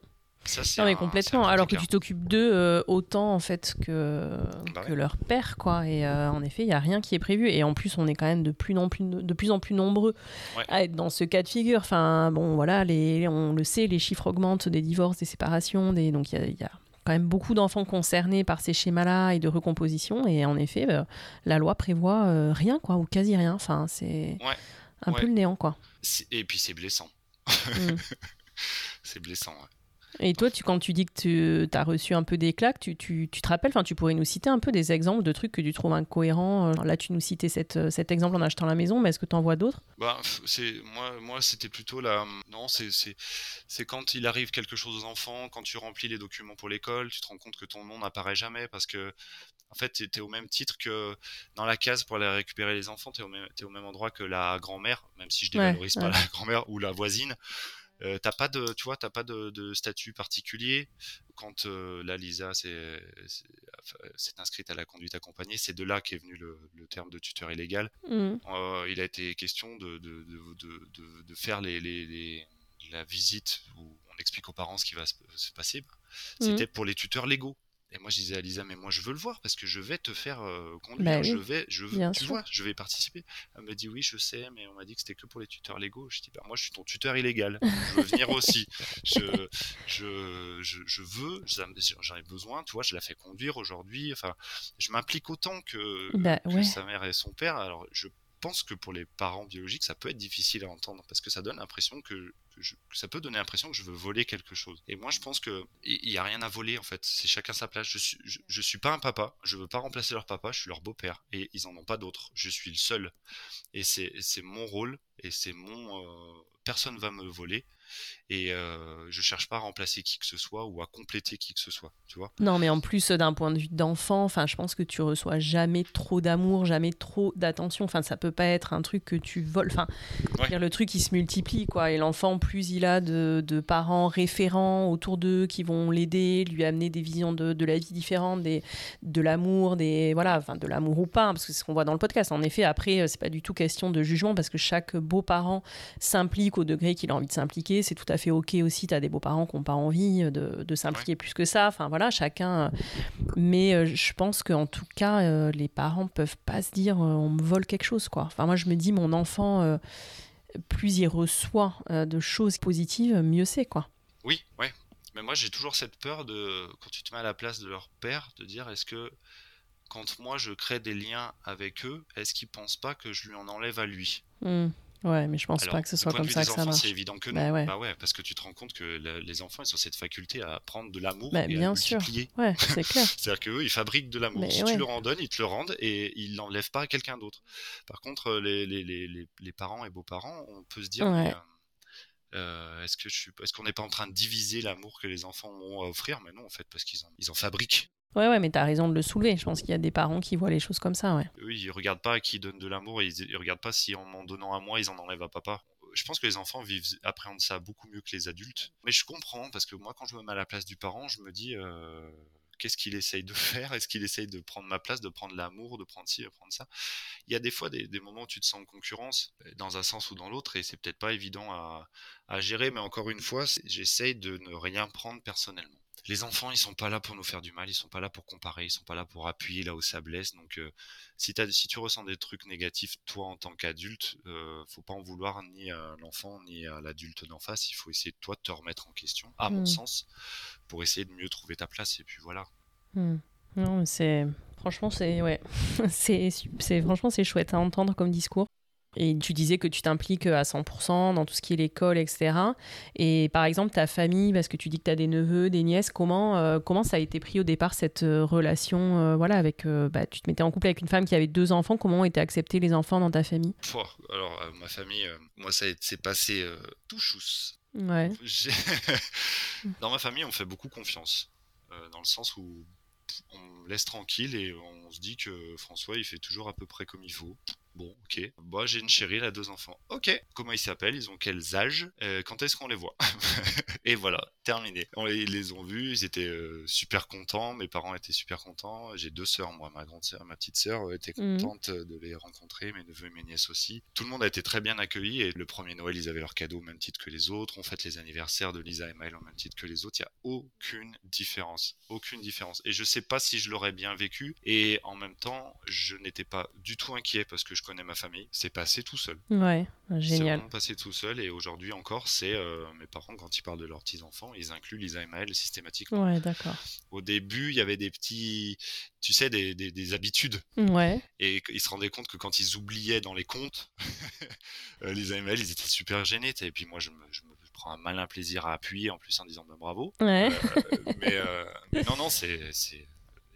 Ça, non mais complètement. Alors que tu t'occupes d'eux euh, autant en fait que, bah que leur père, quoi. Et euh, en effet, il y a rien qui est prévu. Et en plus, on est quand même de plus en plus, de plus, en plus nombreux à être dans ce cas de figure. Enfin, bon, voilà, les, on le sait, les chiffres augmentent des divorces, des séparations, des... donc il y a quand même beaucoup d'enfants concernés par ces schémas-là et de recomposition. Et en effet, bah, la loi prévoit euh, rien, quoi, ou quasi rien. Enfin, c'est un peu le néant, quoi. Et puis c'est blessant. Mm. c'est blessant, ouais. Et toi, tu, quand tu dis que tu as reçu un peu des claques, tu, tu, tu te rappelles, tu pourrais nous citer un peu des exemples de trucs que tu trouves incohérents. Euh, là, tu nous citais cette, euh, cet exemple en achetant la maison, mais est-ce que tu en vois d'autres? Bah, Moi, moi c'était plutôt la. Non, c'est quand il arrive quelque chose aux enfants, quand tu remplis les documents pour l'école, tu te rends compte que ton nom n'apparaît jamais parce que. En fait, tu es au même titre que dans la case pour aller récupérer les enfants, tu es, es, au même endroit que la grand-mère, même si je dévalorise pas la grand-mère ou la voisine. Euh, t'as pas de, tu vois, t'as pas de, statut particulier. Quand euh, la Lisa s'est inscrite à la conduite accompagnée, c'est de là qu'est venu le, terme de tuteur illégal. Mmh. Euh, il a été question de, de, faire les, la visite où on explique aux parents ce qui va se, passer. Mmh. C'était pour les tuteurs légaux. Et moi, je disais à Lisa, mais moi, je veux le voir parce que je vais te faire euh, conduire. Bah je vais, je veux, tu vois, je vais participer. Elle me dit, oui, je sais, mais on m'a dit que c'était que pour les tuteurs légaux. Je dis, bah, moi, je suis ton tuteur illégal. je veux venir aussi. Je, je, je, veux, j'en ai besoin, tu vois, je la fais conduire aujourd'hui. Enfin, je m'implique autant que, bah que sa mère et son père. Alors, je pense que pour les parents biologiques, ça peut être difficile à entendre parce que ça donne l'impression que, ça peut donner l'impression que je veux voler quelque chose. Et moi, je pense que il a rien à voler en fait. C'est chacun sa place. Je suis, je, suis pas un papa. Je veux pas remplacer leur papa. Je suis leur beau-père et ils en ont pas d'autres. Je suis le seul. Et c'est mon rôle et c'est mon. Euh, personne va me voler. Et euh, je cherche pas à remplacer qui que ce soit ou à compléter qui que ce soit, tu vois. Non, mais en plus d'un point de vue d'enfant, enfin, je pense que tu reçois jamais trop d'amour, jamais trop d'attention. Enfin, ça peut pas être un truc que tu voles. Enfin, Ouais. le truc il se multiplie quoi. Et l'enfant, plus il a de, de parents référents autour d'eux qui vont l'aider, lui amener des visions de, de la vie différentes, des, de l'amour, des voilà, enfin de l'amour ou pas, hein, parce que c'est ce qu'on voit dans le podcast. En effet, après, euh, c'est pas du tout question de jugement parce que chaque beau-parent s'implique au degré qu'il a envie de s'impliquer. C'est tout à fait ok aussi. T'as des beaux-parents qui n'ont pas envie de, de s'impliquer plus que ça. Enfin voilà, chacun. euh, Mais euh, je pense qu'en tout cas, euh, les parents peuvent pas se dire euh, on me vole quelque chose quoi. Enfin moi je me dis mon enfant, euh, plus il reçoit euh, de choses positives, mieux c'est quoi. Oui, ouais. Mais moi, j'ai toujours cette peur de, quand tu te mets à la place de leur père, de dire est-ce que quand moi je crée des liens avec eux, est-ce qu'ils pensent pas que je lui en enlève à lui? Hmm. Ouais, mais je pense Alors, pas que ce soit comme ça que ça marche. c'est évident que non. Bah ouais. Bah ouais, parce que tu te rends compte que le- les enfants, ils ont cette faculté à prendre de l'amour Bah, et bien à sûr. multiplier. Ouais, c'est clair. C'est-à-dire qu'eux, ils fabriquent de l'amour. Si ouais. tu leur en donnes, ils te le rendent et ils l'enlèvent pas à quelqu'un d'autre. Par contre, les, les, les, les, les parents et beaux-parents, on peut se dire, Ouais. euh, euh, est-ce que je suis, est-ce qu'on n'est pas en train de diviser l'amour que les enfants ont à offrir? Mais non, en fait, parce qu'ils en, ils en fabriquent. Ouais, ouais, mais t'as raison de le soulever. Je pense qu'il y a des parents qui voient les choses comme ça, ouais. Eux, ils regardent pas qui donnent de l'amour, ils, ils regardent pas si en m'en donnant à moi, ils en enlèvent à papa. Je pense que les enfants vivent, appréhendent ça beaucoup mieux que les adultes. Mais je comprends, parce que moi, quand je me mets à la place du parent, je me dis, euh, qu'est-ce qu'il essaye de faire? Est-ce qu'il essaye de prendre ma place, de prendre l'amour, de prendre ci, de prendre ça? Il y a des fois des, moments où tu te sens en concurrence, dans un sens ou dans l'autre, et c'est peut-être pas évident à, à gérer, mais encore une fois, j'essaye de ne rien prendre personnellement. Les enfants, ils sont pas là pour nous faire du mal, ils sont pas là pour comparer, ils sont pas là pour appuyer là où ça blesse. Donc, euh, si, tu ressens des trucs négatifs, toi en tant qu'adulte, euh, faut pas en vouloir ni à l'enfant ni à l'adulte d'en face. Il faut essayer de toi de te remettre en question, à mon Mm. sens, pour essayer de mieux trouver ta place. Et puis voilà. Hmm. Non, c'est franchement c'est ouais, c'est franchement c'est chouette à entendre comme discours. Et tu disais que tu t'impliques à 100% dans tout ce qui est l'école, etc. Et par exemple, ta famille, parce que tu dis que tu as des neveux, des nièces, comment, euh, comment ça a été pris au départ cette euh, relation euh, voilà, avec, euh, bah, Tu te mettais en couple avec une femme qui avait deux enfants, comment ont été acceptés les enfants dans ta famille? Pouah, alors, euh, ma famille, euh, moi, ça s'est passé euh, tout chousse. Ouais. Dans ma famille, on fait beaucoup confiance. euh, dans le sens où on me laisse tranquille et on se dit que François, il fait toujours à peu près comme il faut. Bon, ok. Moi, j'ai une chérie, elle a deux enfants. Ok. Comment ils s'appellent? Ils ont quels âges Euh, Quand est-ce qu'on les voit? Et voilà, terminé. On les, ils les ont vus, ils étaient euh, super contents. Mes parents étaient super contents. J'ai deux sœurs, moi, ma grande sœur, ma petite sœur était Mhm. contente de les rencontrer. Mes neveux et mes nièces aussi. Tout le monde a été très bien accueilli et le premier Noël, ils avaient leurs cadeaux au même titre que les autres. On fête les anniversaires de Lisa et Maël au même titre que les autres. Il y a aucune différence, aucune différence. Et je sais pas si je l'aurais bien vécu. Et en même temps, je n'étais pas du tout inquiet parce que je connais ma famille. C'est passé tout seul. Ouais, C'est génial. vraiment passé tout seul. Et aujourd'hui encore, c'est euh, mes parents quand ils parlent de leurs petits enfants, ils incluent Lisa et Maël systématiquement. Ouais, d'accord. Au début, il y avait des petits, tu sais, des, des, des habitudes. Ouais. Et ils se rendaient compte que quand ils oubliaient dans les comptes, euh, les AML, ils étaient super gênés. Et puis moi, je me, je me prends un malin plaisir à appuyer en plus en disant bah, bravo. Ouais. Euh, mais, euh, mais non, non, c'est, c'est.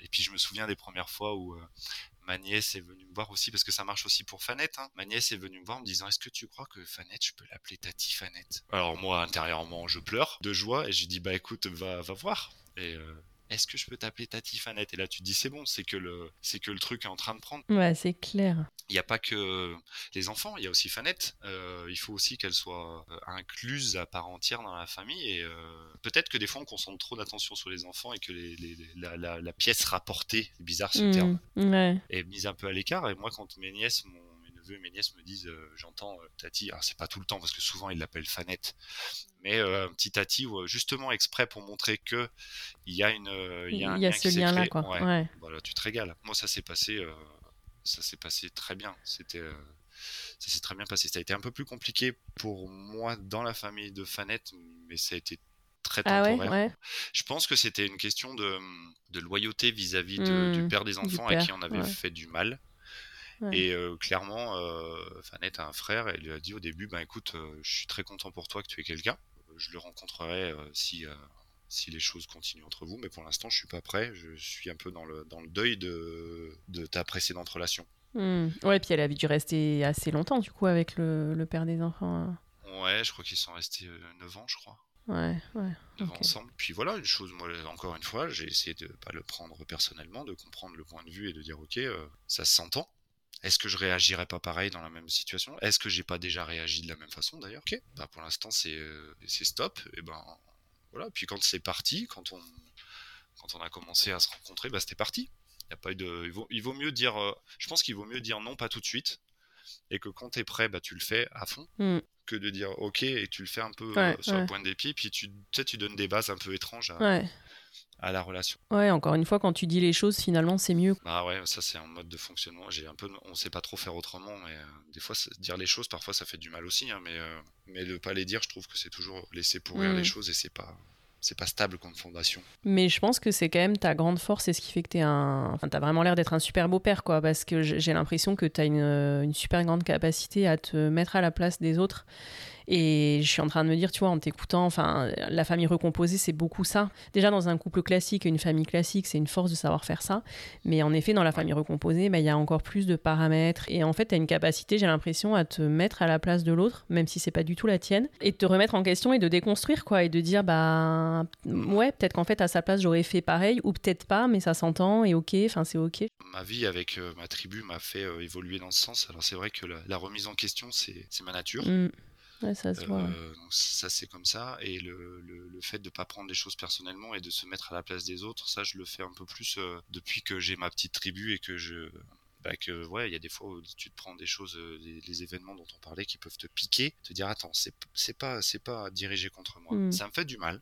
Et puis je me souviens des premières fois où euh, ma nièce est venue me voir aussi, parce que ça marche aussi pour Fanette. Hein. Ma nièce est venue me voir en me disant Est-ce que tu crois que Fanette, je peux l'appeler Tati Fanette? Alors moi, intérieurement, je pleure de joie et je dis Bah écoute, va, va voir. Et. euh, est-ce que je peux t'appeler Tati Fanette? Et là, tu te dis c'est bon, c'est que le, c'est que le truc est en train de prendre. Ouais, c'est clair. Il n'y a pas que les enfants, il y a aussi Fanette. Euh, il faut aussi qu'elle soit euh, incluse à part entière dans la famille. Et euh, peut-être que des fois, on concentre trop d'attention sur les enfants et que les, les- les- la, la- la pièce rapportée, c'est bizarre ce terme, Ouais. est mise un peu à l'écart. Et moi, quand mes nièces, mes neveux et mes nièces me disent, euh, j'entends euh, Tati, alors c'est pas tout le temps parce que souvent ils l'appellent Fanette, mais euh, petit Tati, où, euh, justement exprès pour montrer que il y a une, euh, il y a un Il y a lien ce lien-là, quoi. Ouais. Ouais. Voilà, tu te régales. Moi, ça s'est passé, euh, ça s'est passé très bien. C'était, euh, ça s'est très bien passé. Ça a été un peu plus compliqué pour moi dans la famille de Fanette, mais ça a été très Ah ouais, temporaire. ouais. Je pense que c'était une question de, de loyauté vis-à-vis du père des enfants à qui on avait fait du mal. Ouais. Et euh, clairement, euh, Fanette a un frère et lui a dit au début, bah écoute, euh, je suis très content pour toi que tu aies quelqu'un. Je le rencontrerai euh, si, euh, si les choses continuent entre vous, mais pour l'instant, je suis pas prêt. Je suis un peu dans le, dans le deuil de, de ta précédente relation. Hmm. Ouais, puis elle a dû rester assez longtemps, du coup, avec le, le père des enfants. hein. Ouais, je crois qu'ils sont restés 9 ans, je crois. Ouais, ouais. Ensemble. Puis voilà, une chose, moi, encore une fois, j'ai essayé de pas le prendre personnellement, de comprendre le point de vue et de dire, ok, ça s'entend. Est-ce que je réagirais pas pareil dans la même situation? Est-ce que j'ai pas déjà réagi de la même façon d'ailleurs? Ok, bah pour l'instant c'est c'est stop. Et ben voilà. Puis quand c'est parti, quand on quand on a commencé à se rencontrer, bah c'était parti. Il y a pas eu de. Il vaut, il vaut mieux dire. je pense qu'il vaut mieux dire non, pas tout de suite, et que quand tu es prêt, bah tu le fais à fond. Mmh. Que de dire ok et tu le fais un peu sur le point des pieds, puis tu, tu sais, tu donnes des bases un peu étranges à, à la relation. Ouais, encore une fois, quand tu dis les choses, finalement, c'est mieux. Ah ouais, ça c'est un mode de fonctionnement. J'ai un peu, on sait pas trop faire autrement, mais euh, des fois, dire les choses, parfois, ça fait du mal aussi. Hein, mais euh, mais de pas les dire, je trouve que c'est toujours laisser pourrir les mm. choses et c'est pas c'est pas stable comme fondation. Mais je pense que c'est quand même ta grande force et ce qui fait que tu es un. Enfin, as vraiment l'air d'être un super beau père, quoi, parce que j'ai l'impression que tu as une, une, super grande capacité à te mettre à la place des autres et je suis en train de me dire, tu vois, en t'écoutant, enfin, la famille recomposée, c'est beaucoup ça. Déjà, dans un couple classique, une famille classique, c'est une force de savoir faire ça. Mais en effet, dans la famille recomposée, bah, il y a encore plus de paramètres. Et en fait, tu as une capacité, j'ai l'impression, à te mettre à la place de l'autre, même si c'est pas du tout la tienne, et de te remettre en question et de déconstruire, quoi, et de dire, bah, ouais, peut-être qu'en fait, à sa place, j'aurais fait pareil, ou peut-être pas, mais ça s'entend, et ok, enfin, c'est ok. Ma vie avec euh, ma tribu m'a fait euh, évoluer dans ce sens. Alors, c'est vrai que la, remise en question, c'est ma nature. Mm ça euh, ça c'est comme ça. Et le, le, fait de pas prendre les choses personnellement et de se mettre à la place des autres, ça je le fais un peu plus euh, depuis que j'ai ma petite tribu et que je bah que ouais il y a des fois où tu te prends des choses euh, les, événements dont on parlait qui peuvent te piquer te dire attends c'est pas c'est pas dirigé contre moi mmh. ça me fait du mal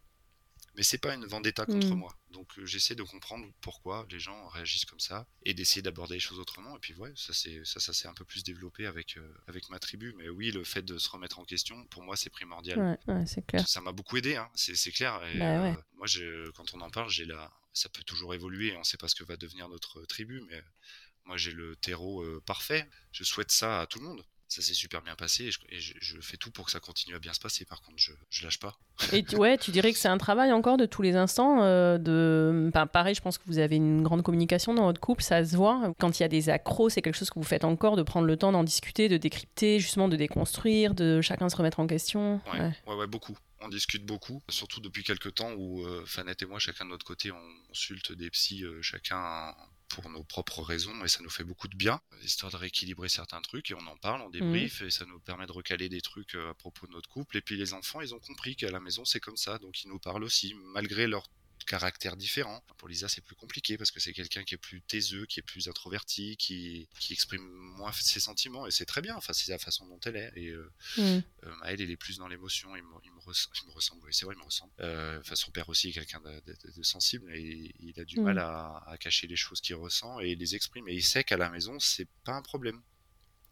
mais c'est pas une vendetta contre mm. moi. Donc euh, j'essaie de comprendre pourquoi les gens réagissent comme ça et d'essayer d'aborder les choses autrement. Et puis ouais, ça c'est ça, ça s'est un peu plus développé avec euh, avec ma tribu. Mais oui, le fait de se remettre en question, pour moi, c'est primordial. Ouais, c'est clair. Ça m'a beaucoup aidé, hein. c'est clair. Et, bah euh, moi, quand on en parle, j'ai la, ça peut toujours évoluer. On ne sait pas ce que va devenir notre tribu, mais moi j'ai le terreau parfait. Je souhaite ça à tout le monde ça s'est super bien passé et, je, fais tout pour que ça continue à bien se passer. Par contre, je, je lâche pas. Et tu, ouais, tu dirais que c'est un travail encore de tous les instants. Euh, de, pareil, je pense que vous avez une grande communication dans votre couple, ça se voit. Quand il y a des accros, c'est quelque chose que vous faites encore, de prendre le temps d'en discuter, de décrypter, justement de déconstruire, de chacun se remettre en question. Ouais, ouais, ouais, beaucoup. On discute beaucoup, surtout depuis quelques temps où euh, Fanette et moi, chacun de notre côté, on consulte des psys, euh, chacun pour nos propres raisons et ça nous fait beaucoup de bien, histoire de rééquilibrer certains trucs et on en parle, on débrief mmh. et ça nous permet de recaler des trucs euh, à propos de notre couple. Et puis les enfants, ils ont compris qu'à la maison c'est comme ça, donc ils nous parlent aussi, malgré leur caractères différents. Pour Lisa, c'est plus compliqué parce que c'est quelqu'un qui est plus taiseux, qui est plus introverti, qui, qui exprime moins ses sentiments et c'est très bien. Enfin, c'est la façon dont elle est. Et euh, mm. euh Maëlle, elle est plus dans l'émotion. Il, il, me ressemble. Oui, c'est vrai, il me ressemble. Euh, enfin, son père aussi est quelqu'un de, sensible et il a du mm. mal à, à, cacher les choses qu'il ressent et les exprime. Et il sait qu'à la maison, c'est pas un problème.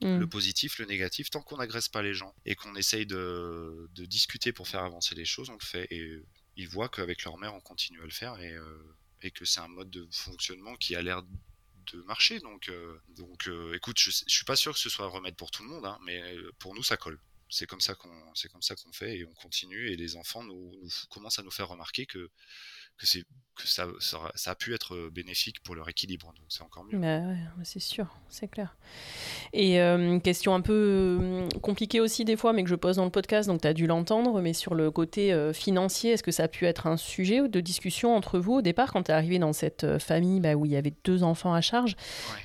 Mm. Le positif, le négatif, tant qu'on n'agresse pas les gens et qu'on essaye de, de, discuter pour faire avancer les choses, on le fait. Et ils voient qu'avec leur mère, on continue à le faire et, euh, et que c'est un mode de fonctionnement qui a l'air de marcher. Donc, euh, donc euh, écoute, je, je suis pas sûr que ce soit un remède pour tout le monde, hein, mais pour nous, ça colle. C'est comme ça qu'on, c'est comme ça qu'on fait et on continue. Et les enfants nous, nous commencent à nous faire remarquer que que c'est que ça, ça, a pu être euh, bénéfique pour leur équilibre. Donc c'est encore mieux. Bah c'est sûr, c'est clair. Et euh, question un peu euh, compliquée aussi des fois, mais que je pose dans le podcast, donc tu as dû l'entendre, mais sur le côté financier, est-ce que ça a pu être un sujet de discussion entre vous au départ quand tu es arrivé dans cette famille bah, où il y avait deux enfants à charge?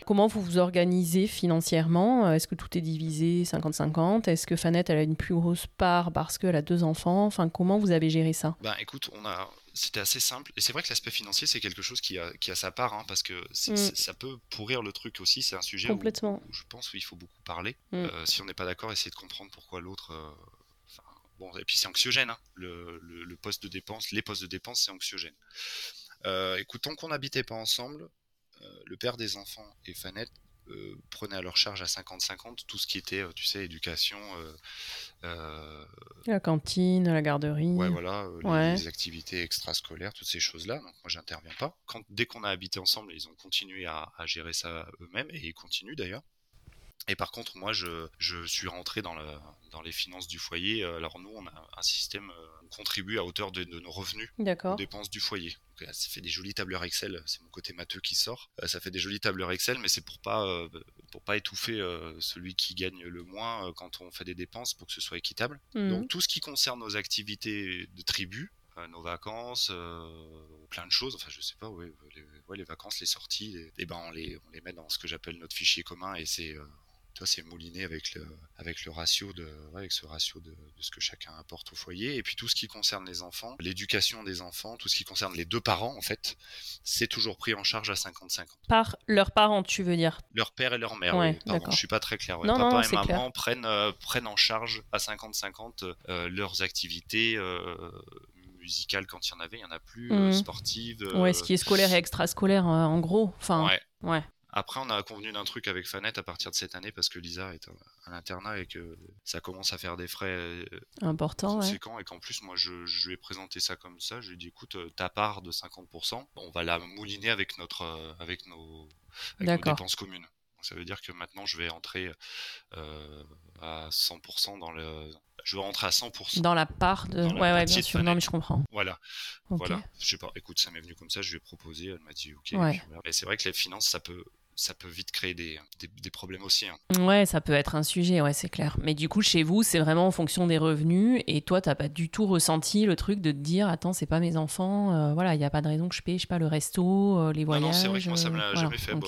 Comment vous vous organisez financièrement? Est-ce que tout est divisé 50-50 Est-ce que Fanette elle a une plus grosse part parce qu'elle a deux enfants? Enfin, comment vous avez géré ça? Ben écoute, on a c'était assez simple. Et c'est vrai que l'aspect financier, c'est quelque chose qui a, qui a sa part, hein, parce que mm. ça peut pourrir le truc aussi. C'est un sujet Où, je pense qu'il faut beaucoup parler. Mm. Euh, si on n'est pas d'accord, essayer de comprendre pourquoi l'autre. Euh, bon, et puis c'est anxiogène. Hein. Le, le, poste de dépense, les postes de dépense, c'est anxiogène. Euh, écoute, tant qu'on n'habitait pas ensemble, le père des enfants et Fanette euh, prenaient à leur charge à 50-50 tout ce qui était, euh, tu sais, éducation. Euh, la cantine, la garderie. Ouais, voilà, Les, activités extrascolaires, toutes ces choses-là. Donc moi, j'interviens pas. Quand, dès qu'on a habité ensemble, ils ont continué à, gérer ça eux-mêmes et ils continuent d'ailleurs. Et par contre, moi, je, je suis rentré dans, le, dans les finances du foyer. Alors nous, on a un système, on contribue à hauteur de, de nos revenus aux dépenses du foyer. Donc, ça fait des jolies tableurs Excel. C'est mon côté matheux qui sort. Ça fait des jolies tableurs Excel, mais c'est pour pas pour pas étouffer celui qui gagne le moins quand on fait des dépenses, pour que ce soit équitable. Mmh. Donc tout ce qui concerne nos activités de tribu, nos vacances, plein de choses. Enfin, je sais pas, ouais, les, les vacances, les sorties, et eh ben on les, on les met dans ce que j'appelle notre fichier commun et c'est toi, c'est mouliné avec le, avec le ratio de, avec ce ratio de, ce que chacun apporte au foyer. Et puis tout ce qui concerne les enfants, l'éducation des enfants, tout ce qui concerne les deux parents, en fait, c'est toujours pris en charge à 50-50. Par leurs parents, tu veux dire? Leur père et leur mère, oui. Pardon, je suis pas très clair. Papa et maman prennent, euh, prennent en charge à 50-50 euh, leurs activités. Euh, musicales quand il y en avait, il y en a plus, mmh. sportives. Ouais, ce qui est scolaire et extrascolaire en gros. Enfin, ouais. Ouais. Après, on a convenu d'un truc avec Fanette à partir de cette année parce que Lisa est à l'internat et que ça commence à faire des frais euh, importants conséquents et qu'en plus, moi, je, lui ai présenté ça comme ça. Je lui ai dit, écoute, euh, ta part de 50%, on va la mouliner avec notre, euh, avec nos, dépenses communes. ça veut dire que maintenant, je vais entrer à 100% dans le, je vais rentrer à 100%. Dans la part de. ouais, ouais, bien sûr. Non, mais je comprends. Voilà. Voilà. Je sais pas. Écoute, ça m'est venu comme ça. Je lui ai proposé. Elle m'a dit OK. Ouais. C'est vrai que les finances, ça peut. Ça peut vite créer des, des, problèmes aussi. Hein. Ouais, ça peut être un sujet, ouais, c'est clair. Mais du coup, chez vous, c'est vraiment en fonction des revenus. Et toi, t'as pas du tout ressenti le truc de te dire, attends, c'est pas mes enfants, euh, voilà, il n'y a pas de raison que je paye, je sais pas, le resto, euh, les voyages. Non, c'est vrai que moi, ça me l'a jamais fait. non,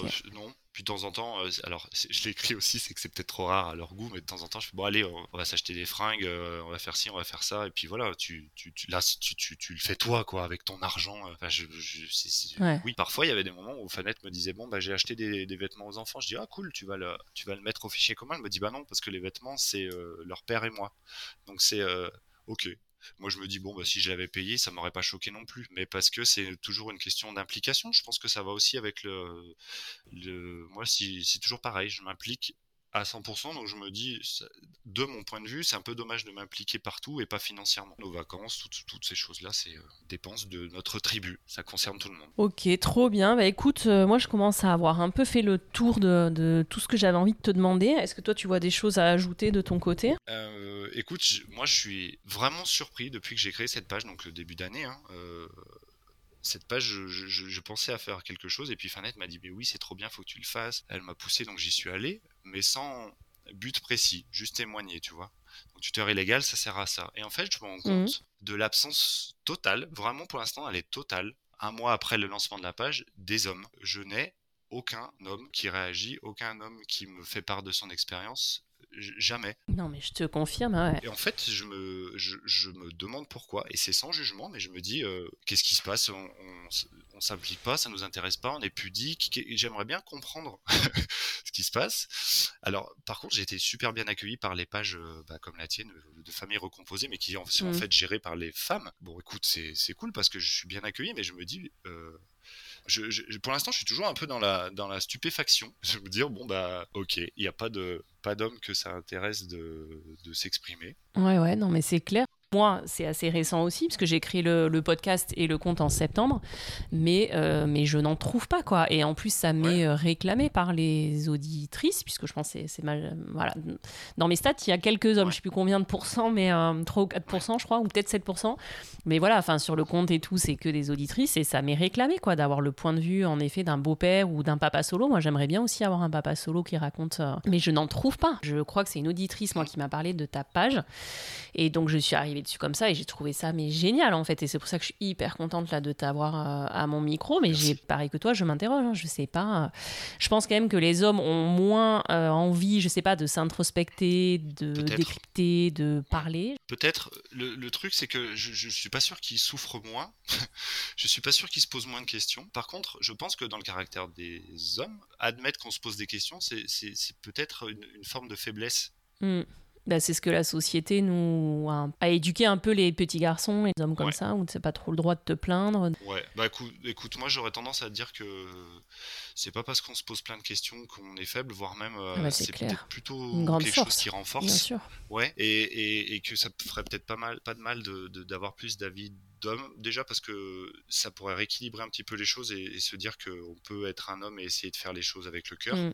puis de temps en temps, euh, alors je l'écris aussi, c'est que c'est peut-être trop rare à leur goût, mais de temps en temps, je fais bon, allez, on, va s'acheter des fringues, euh, on va faire ci, on va faire ça, et puis voilà, tu, tu, tu là, tu, tu, tu, le fais toi, quoi, avec ton argent. Enfin, je, Oui, parfois, il y avait des moments où Fanette me disait bon, bah, j'ai acheté des, des, vêtements aux enfants. Je dis ah, cool, tu vas le, tu vas le mettre au fichier commun. Elle me dit bah non, parce que les vêtements, c'est euh, leur père et moi. Donc c'est ok. Moi, je me dis, bon, bah, si je l'avais payé, ça m'aurait pas choqué non plus. Mais parce que c'est toujours une question d'implication. Je pense que ça va aussi avec le. le... Moi, c'est toujours pareil. Je m'implique à 100%. Donc je me dis, de mon point de vue, c'est un peu dommage de m'impliquer partout et pas financièrement. Nos vacances, toutes, ces choses-là, c'est euh, dépenses de notre tribu. Ça concerne tout le monde. Ok, trop bien. Bah écoute, euh, moi je commence à avoir un peu fait le tour de, tout ce que j'avais envie de te demander. Est-ce que toi tu vois des choses à ajouter de ton côté? Euh, Écoute, moi je suis vraiment surpris depuis que j'ai créé cette page, donc le début d'année. Hein, cette page, je, pensais à faire quelque chose et puis Fanette m'a dit mais oui c'est trop bien, faut que tu le fasses. Elle m'a poussé donc j'y suis allé, mais sans but précis, juste témoigner, tu vois. Donc tuteur illégal, ça sert à ça. Et en fait, je me rends compte mhm. de l'absence totale, vraiment pour l'instant elle est totale, un mois après le lancement de la page, des hommes. Je n'ai aucun homme qui réagit, aucun homme qui me fait part de son expérience jamais. Non, mais je te confirme. Ouais. Et en fait, je me, je, me demande pourquoi. Et c'est sans jugement, mais je me dis, euh, qu'est-ce qui se passe? On, on, s'implique pas, ça nous intéresse pas, on est pudique. J'aimerais bien comprendre ce qui se passe. Alors, par contre, j'ai été super bien accueilli par les pages euh, bah, comme la tienne, de familles recomposées, mais qui sont en mmh. fait gérées par les femmes. Bon, écoute, c'est cool parce que je suis bien accueilli, mais je me dis. Euh, pour l'instant, je suis toujours un peu dans la, stupéfaction. Je me dire, bon, bah, ok, il n'y a pas d'homme que ça intéresse de s'exprimer. Ouais, ouais, non, mais c'est clair. Moi, c'est assez récent aussi, parce que j'ai écrit le, podcast et le compte en septembre, mais, euh, mais je n'en trouve pas, quoi. Et en plus, ça m'est euh, réclamé par les auditrices, puisque je pense que c'est mal. Voilà. Dans mes stats, il y a quelques hommes, je ne sais plus combien de pourcents, mais 3 euh, ou 4%, je crois, ou peut-être 7%. Mais voilà, enfin, sur le compte et tout, c'est que des auditrices, et ça m'est réclamé, quoi, d'avoir le point de vue, en effet, d'un beau-père ou d'un papa solo. Moi, j'aimerais bien aussi avoir un papa solo qui raconte. mais je n'en trouve pas. Je crois que c'est une auditrice, moi, qui m'a parlé de ta page. Et donc, je suis arrivée dessus comme ça et j'ai trouvé ça mais génial en fait. Et c'est pour ça que je suis hyper contente là de t'avoir euh, à mon micro. Mais j'ai pareil que toi je m'interroge hein, je sais pas je pense quand même que les hommes ont moins euh, envie je sais pas de s'introspecter de décrypter de parler. Peut-être. Le, truc c'est que je, je suis pas sûr qu'ils souffrent moins. Je suis pas sûr qu'ils se posent moins de questions. Par contre je pense que dans le caractère des hommes admettre qu'on se pose des questions c'est peut-être une, forme de faiblesse. Mmh. Bah, c'est ce que la société nous a, éduqué un peu les petits garçons et les hommes comme ça, où tu n'as pas trop le droit de te plaindre. Ouais, bah écoute, moi j'aurais tendance à dire que c'est pas parce qu'on se pose plein de questions qu'on est faible, voire même euh, ah bah, c'est peut-être plutôt quelque chose qui renforce. Bien sûr. Ouais, et, et, que ça ferait peut-être pas mal, pas de mal d'avoir de, plus d'avis d'hommes, déjà parce que ça pourrait rééquilibrer un petit peu les choses et, se dire qu'on peut être un homme et essayer de faire les choses avec le cœur. Mm.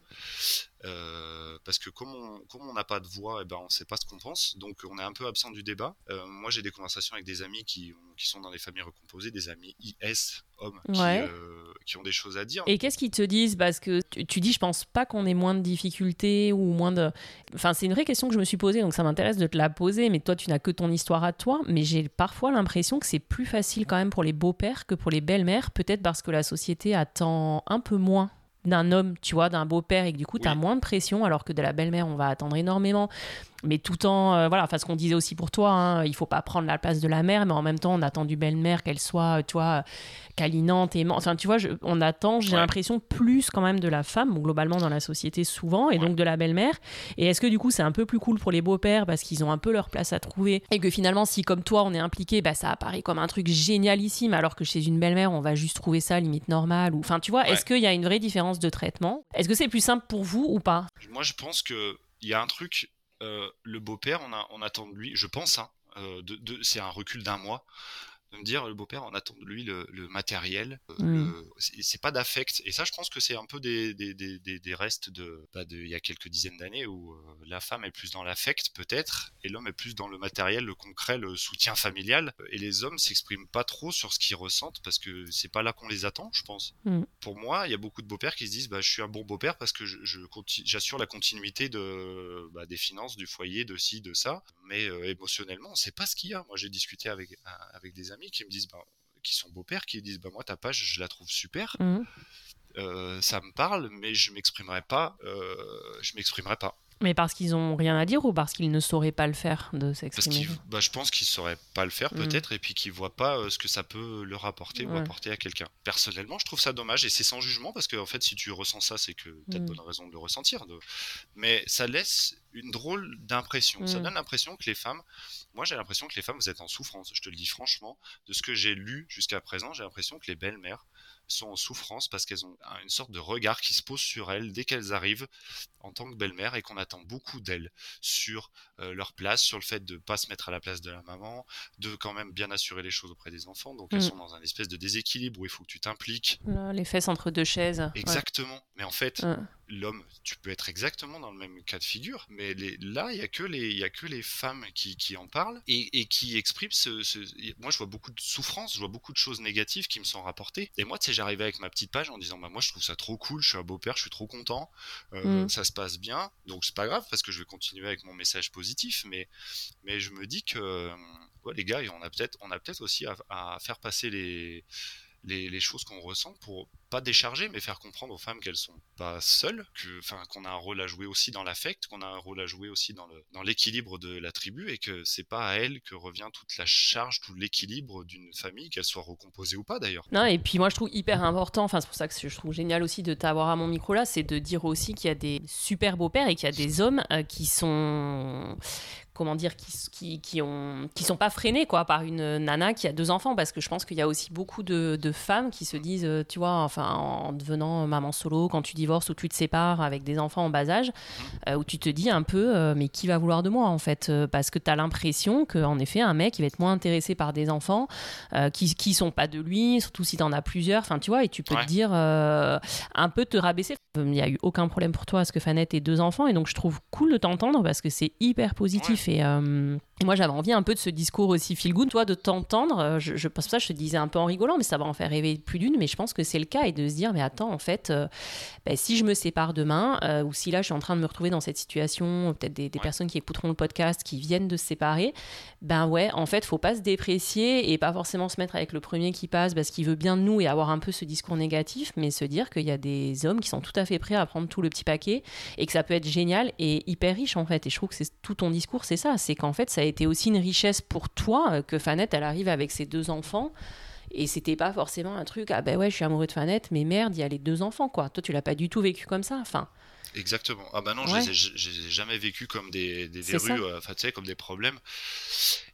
Euh, parce que comme on n'a pas de voix, et eh ben on sait pas ce qu'on pense, donc on est un peu absent du débat. Euh, moi, j'ai des conversations avec des amis qui, qui sont dans des familles recomposées, des amis IS hommes qui, euh, qui, ont des choses à dire. Et qu'est-ce qu'ils te disent? Parce que tu, dis, je pense pas qu'on ait moins de difficultés ou moins de. Enfin, c'est une vraie question que je me suis posée, donc ça m'intéresse de te la poser. Mais toi, tu n'as que ton histoire à toi. Mais j'ai parfois l'impression que c'est plus facile quand même pour les beaux-pères que pour les belles-mères, peut-être parce que la société attend un peu moins d'un homme, tu vois, d'un beau-père, et que du coup, tu as moins de pression, alors que de la belle-mère, on va attendre énormément mais tout en euh, voilà enfin ce qu'on disait aussi pour toi hein, il faut pas prendre la place de la mère mais en même temps on attend du belle-mère qu'elle soit tu vois câlinante et enfin tu vois on attend j'ai l'impression plus quand même de la femme globalement dans la société souvent et donc de la belle-mère. Et est-ce que du coup c'est un peu plus cool pour les beaux-pères parce qu'ils ont un peu leur place à trouver et que finalement si comme toi on est impliqué bah ça apparaît comme un truc génialissime alors que chez une belle-mère on va juste trouver ça limite normal ou enfin tu vois est-ce qu'il y a une vraie différence de traitement? Est-ce que c'est plus simple pour vous ou pas? Moi je pense que il y a un truc euh, le beau-père, on, attend de lui, je pense, hein, euh, c'est un recul d'un mois, de me dire le beau-père on attend de lui le, matériel euh, mm. c'est pas d'affect et ça je pense que c'est un peu des, des, des, des restes de, bah, de il y a quelques dizaines d'années où la femme est plus dans l'affect peut-être et l'homme est plus dans le matériel le concret le soutien familial et les hommes s'expriment pas trop sur ce qu'ils ressentent parce que c'est pas là qu'on les attend je pense mm. pour moi il y a beaucoup de beaux-pères qui se disent bah, je suis un bon beau-père parce que je, j'assure la continuité de bah, des finances du foyer de ci de ça mais émotionnellement on sait pas ce qu'il y a moi j'ai discuté avec avec des amis qui me disent, bah, qui sont beaux-pères, qui disent, bah, moi, ta page, je la trouve super. Mmh. Euh, ça me parle, mais je m'exprimerai pas. Euh, je m'exprimerai pas. Mais parce qu'ils ont rien à dire ou parce qu'ils ne sauraient pas le faire de s'exprimer? bah, Je pense qu'ils ne sauraient pas le faire mmh. peut-être et puis qu'ils voient pas euh, ce que ça peut leur apporter ou apporter à quelqu'un. Personnellement, je trouve ça dommage et c'est sans jugement parce que en fait, si tu ressens ça, c'est que tu as de mmh. bonnes raisons de le ressentir. De... Mais ça laisse une drôle d'impression. Ça donne l'impression que les femmes, moi j'ai l'impression que les femmes, vous êtes en souffrance. Je te le dis franchement, de ce que j'ai lu jusqu'à présent, j'ai l'impression que les belles-mères sont en souffrance parce qu'elles ont une sorte de regard qui se pose sur elles dès qu'elles arrivent en tant que belle-mère et qu'on attend beaucoup d'elles sur euh, leur place, sur le fait de ne pas se mettre à la place de la maman, de quand même bien assurer les choses auprès des enfants. Donc elles mm. sont dans un espèce de déséquilibre où il faut que tu t'impliques. Les fesses entre deux chaises. Exactement. Mais en fait, l'homme, tu peux être exactement dans le même cas de figure, mais les, là, il n'y a, que les, y a que les femmes qui, qui en parlent et, et, qui expriment ce, ce, Moi, je vois beaucoup de souffrance, je vois beaucoup de choses négatives qui me sont rapportées. Et moi, tu sais, j'arrivais avec ma petite page en disant, bah, moi, je trouve ça trop cool, je suis un beau-père, je suis trop content, euh, mm. ça se passe bien, donc c'est pas grave parce que je vais continuer avec mon message positif, mais, mais je me dis que, ouais, les gars, on a peut-être peut aussi à faire passer les les, choses qu'on ressent pour pas décharger, mais faire comprendre aux femmes qu'elles sont pas seules, que, enfin, qu'on a un rôle à jouer aussi dans l'affect, qu'on a un rôle à jouer aussi dans le, dans l'équilibre de la tribu et que c'est pas à elles que revient toute la charge, tout l'équilibre d'une famille, qu'elle soit recomposée ou pas d'ailleurs. Non, et puis moi je trouve hyper important, enfin, c'est pour ça que je trouve génial aussi de t'avoir à mon micro là, c'est de dire aussi qu'il y a des super beaux pères et qu'il y a des hommes euh, qui sont comment dire, qui, qui, qui, ont, qui sont pas freinés quoi, par une nana qui a deux enfants, parce que je pense qu'il y a aussi beaucoup de, de, femmes qui se disent, euh, tu vois, enfin, en devenant maman solo, quand tu divorces ou tu te sépares avec des enfants en bas âge, euh, où tu te dis un peu, euh, mais qui va vouloir de moi en fait Parce que tu as l'impression qu'en effet, un mec, il va être moins intéressé par des enfants qui, qui sont pas de lui, surtout si tu en as plusieurs, enfin, tu vois, et tu peux te dire, un peu te rabaisser. Il n'y a eu aucun problème pour toi à ce que Fanette ait deux enfants, et donc je trouve cool de t'entendre parce que c'est hyper positif. Et euh, moi, j'avais envie un peu de ce discours aussi feel good, toi, de t'entendre. Euh, je, je pense ça, je te disais un peu en rigolant, mais ça va en faire rêver plus d'une. Mais je pense que c'est le cas et de se dire, mais attends, en fait, euh, ben, si je me sépare demain, ou si là, je suis en train de me retrouver dans cette situation, peut-être des, personnes qui écouteront le podcast qui viennent de se séparer, ben ouais, en fait, faut pas se déprécier et pas forcément se mettre avec le premier qui passe parce qu'il veut bien de nous et avoir un peu ce discours négatif, mais se dire qu'il y a des hommes qui sont tout à fait prêts à prendre tout le petit paquet et que ça peut être génial et hyper riche en fait. Et je trouve que c'est tout ton discours, c'est ça, c'est qu'en fait, ça a été aussi une richesse pour toi euh, que Fanette, elle arrive avec ses deux enfants. Et c'était pas forcément un truc, ah ben ouais, je suis amoureux de Fanette, mais merde, il y a les deux enfants, quoi. Toi, tu l'as pas du tout vécu comme ça, enfin. Exactement. Ah bah non, je les ai, jamais vécu comme des, des verrues, euh, enfin tu sais, comme des problèmes.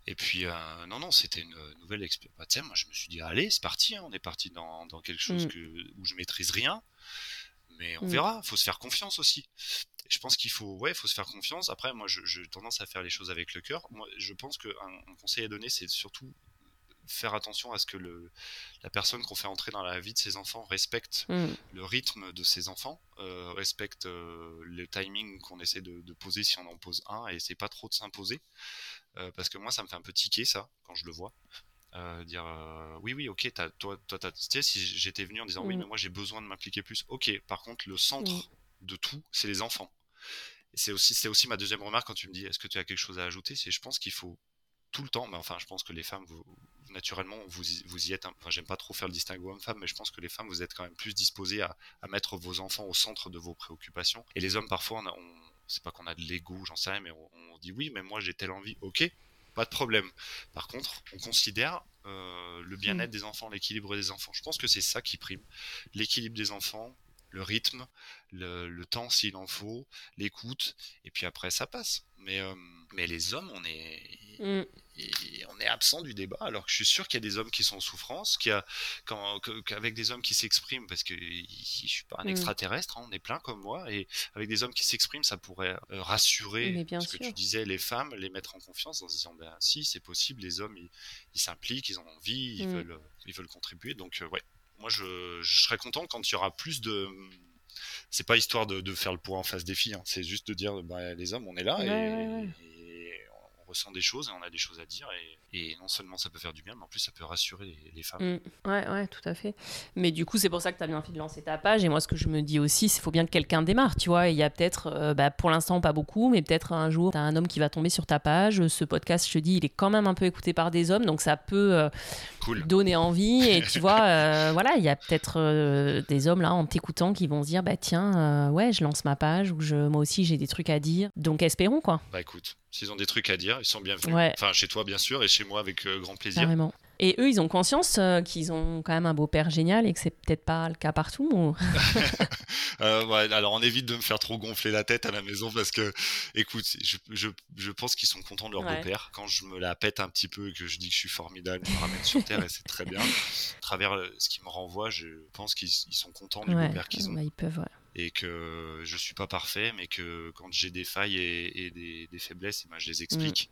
Et puis, euh, non, non, c'était une nouvelle expérience. Bah, moi, je me suis dit, allez, c'est parti, hein, on est parti dans, dans quelque chose mm. que, où je maîtrise rien. Mais on mm. verra, faut se faire confiance aussi je pense qu'il faut, ouais, faut se faire confiance. Après, moi, j'ai tendance à faire les choses avec le cœur. Moi, je pense qu'un un conseil à donner, c'est surtout faire attention à ce que le, la personne qu'on fait entrer dans la vie de ses enfants respecte Mm. le rythme de ses enfants, euh, respecte euh, le timing qu'on essaie de, de poser si on en pose un, et essaie pas trop de s'imposer. Euh, parce que moi, ça me fait un peu tiquer ça quand je le vois. Dire oui oui ok t'as- toi toi tu sais si j'étais venu en disant oui Mm. mais moi j'ai besoin de m'impliquer plus ok par contre le centre Mm. de tout c'est les enfants c'est aussi c'est aussi ma deuxième remarque quand tu me dis est-ce que tu as quelque chose à ajouter? C'est je pense qu'il faut tout le temps mais enfin je pense que les femmes vous naturellement vous y, vous y êtes enfin j'aime pas trop faire le distinguo homme-femme mais je pense que les femmes vous êtes quand même plus disposées à, à mettre vos enfants au centre de vos préoccupations. Et les hommes parfois on, c'est pas qu'on a de l'ego j'en sais rien mais on, on dit oui mais moi j'ai telle envie. Ok pas de problème. Par contre on considère euh, le bien-être des enfants l'équilibre des enfants. Je pense que c'est ça qui prime. L'équilibre des enfants le rythme le, le temps s'il en faut l'écoute et puis après ça passe mais euh, mais les hommes on est Mm. et on est absent du débat, alors que je suis sûr qu'il y a des hommes qui sont en souffrance, qu'il y a, quand, qu'avec des hommes qui s'expriment, parce que je suis pas un Mm. extraterrestre, hein, on est plein comme moi, et avec des hommes qui s'expriment, ça pourrait euh, rassurer bien ce que tu disais, les femmes, les mettre en confiance en se disant, ben si, c'est possible, les hommes, ils ils s'impliquent, ils, ont envie, ils, Mm. veulent, ils veulent contribuer, donc euh, ouais, moi je, serais content quand il y aura plus de... C'est pas histoire de, faire le poids en face des filles, hein, c'est juste de dire, ben, les hommes, on est là, ressent des choses et on a des choses à dire et, et non seulement ça peut faire du bien mais en plus ça peut rassurer les, les femmes. Mm. Ouais, ouais, tout à fait. Mais du coup, c'est pour ça que tu as bien fait de lancer ta page. Et moi, ce que je me dis aussi, c'est qu'il faut bien que quelqu'un démarre, tu vois. Il y a peut-être, euh, bah, pour l'instant, pas beaucoup, mais peut-être un jour, tu as un homme qui va tomber sur ta page. Ce podcast, je te dis, il est quand même un peu écouté par des hommes, donc ça peut euh, Cool. donner envie. Et tu vois, euh, voilà, il y a peut-être des hommes là, en t'écoutant, qui vont se dire, bah tiens, ouais, je lance ma page, ou je, moi aussi, j'ai des trucs à dire. Donc, espérons, quoi, Bah écoute, s'ils ont des trucs à dire, ils sont bienvenus. Ouais. Enfin chez toi bien sûr et chez moi avec euh, grand plaisir. carrément. Et eux, ils ont conscience euh, qu'ils ont quand même un beau-père génial et que c'est peut-être pas le cas partout. ou- Euh, ouais, alors on évite de me faire trop gonfler la tête à la maison parce que, écoute, je, je, je pense qu'ils sont contents de leur Ouais. beau-père. Quand je me la pète un petit peu et que je dis que je suis formidable, ils me ramènent sur terre et c'est très bien. À travers ce qu'ils me renvoient, je pense qu'ils ils sont contents du Ouais, beau-père qu'ils ont. bah, ils peuvent, ouais. Et que je suis pas parfait, mais que quand j'ai des failles et, et des, des faiblesses, eh ben, je les explique.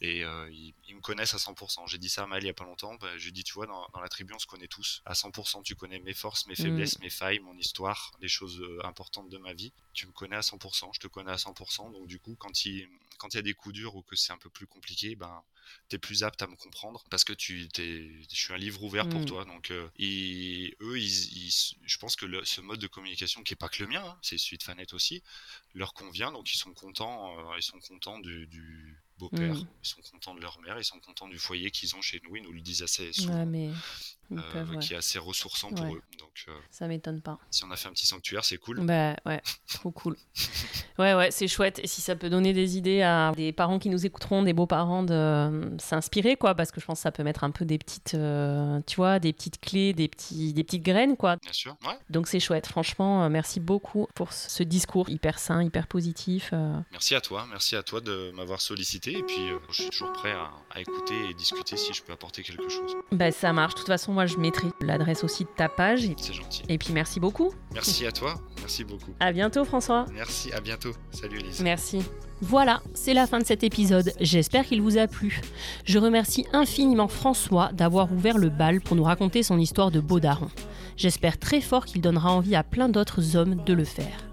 Et euh, ils, ils me connaissent à 100%. J'ai dit ça à Mal il y a pas longtemps. Bah, je lui ai dit, tu vois, dans, dans la tribu, on se connaît tous. À 100%, tu connais mes forces, mes faiblesses, mes failles, mon histoire, les choses euh, importantes de ma vie. Tu me connais à 100%, je te connais à 100%. Donc du coup, quand il, quand il y a des coups durs ou que c'est un peu plus compliqué, ben, t'es plus apte à me comprendre parce que tu t'es, je suis un livre ouvert pour Mm. toi. Donc, euh, et eux, ils, ils- je pense que le- ce mode de communication qui est pas que le mien, hein, c'est celui de Fanette aussi, leur convient. Donc, ils sont contents, euh, ils sont contents du, du beau-père, Mm. ils sont contents de leur mère, ils sont contents du foyer qu'ils ont chez nous. Ils nous le disent assez souvent, Ouais, mais euh, peuvent, ouais. qui est assez ressourçant pour Ouais. eux. Donc, euh, Ça m'étonne pas. si on a fait un petit sanctuaire, c'est cool. Bah ouais, trop cool. Ouais, ouais, c'est chouette. Et si ça peut donner des idées à des parents qui nous écouteront, des beaux-parents de euh, s'inspirer, quoi, parce que je pense que ça peut mettre un peu des petites, euh, tu vois, des petites clés, des, petits, des petites graines, quoi. Bien sûr. Ouais. Donc c'est chouette. Franchement, merci beaucoup pour ce discours hyper sain, hyper positif. Merci à toi, merci à toi de m'avoir sollicité. Et puis, euh, je suis toujours prêt à, à écouter et discuter si je peux apporter quelque chose. Bah ça marche. De toute façon, moi, je mettrai l'adresse aussi de ta page. Et, C'est gentil. et puis merci beaucoup. Merci à toi, merci beaucoup. À bientôt, François. Merci, à bientôt. Salut Elise. Merci. Voilà, c'est la fin de cet épisode. J'espère qu'il vous a plu. Je remercie infiniment François d'avoir ouvert le bal pour nous raconter son histoire de beau daron. J'espère très fort qu'il donnera envie à plein d'autres hommes de le faire.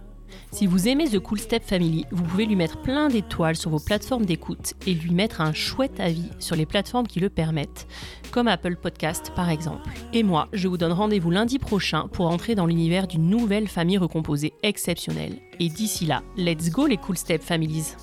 Si vous aimez The Cool Step Family, vous pouvez lui mettre plein d'étoiles sur vos plateformes d'écoute et lui mettre un chouette avis sur les plateformes qui le permettent, comme Apple Podcast par exemple. Et moi, je vous donne rendez-vous lundi prochain pour entrer dans l'univers d'une nouvelle famille recomposée exceptionnelle. Et d'ici là, let's go les Cool Step Families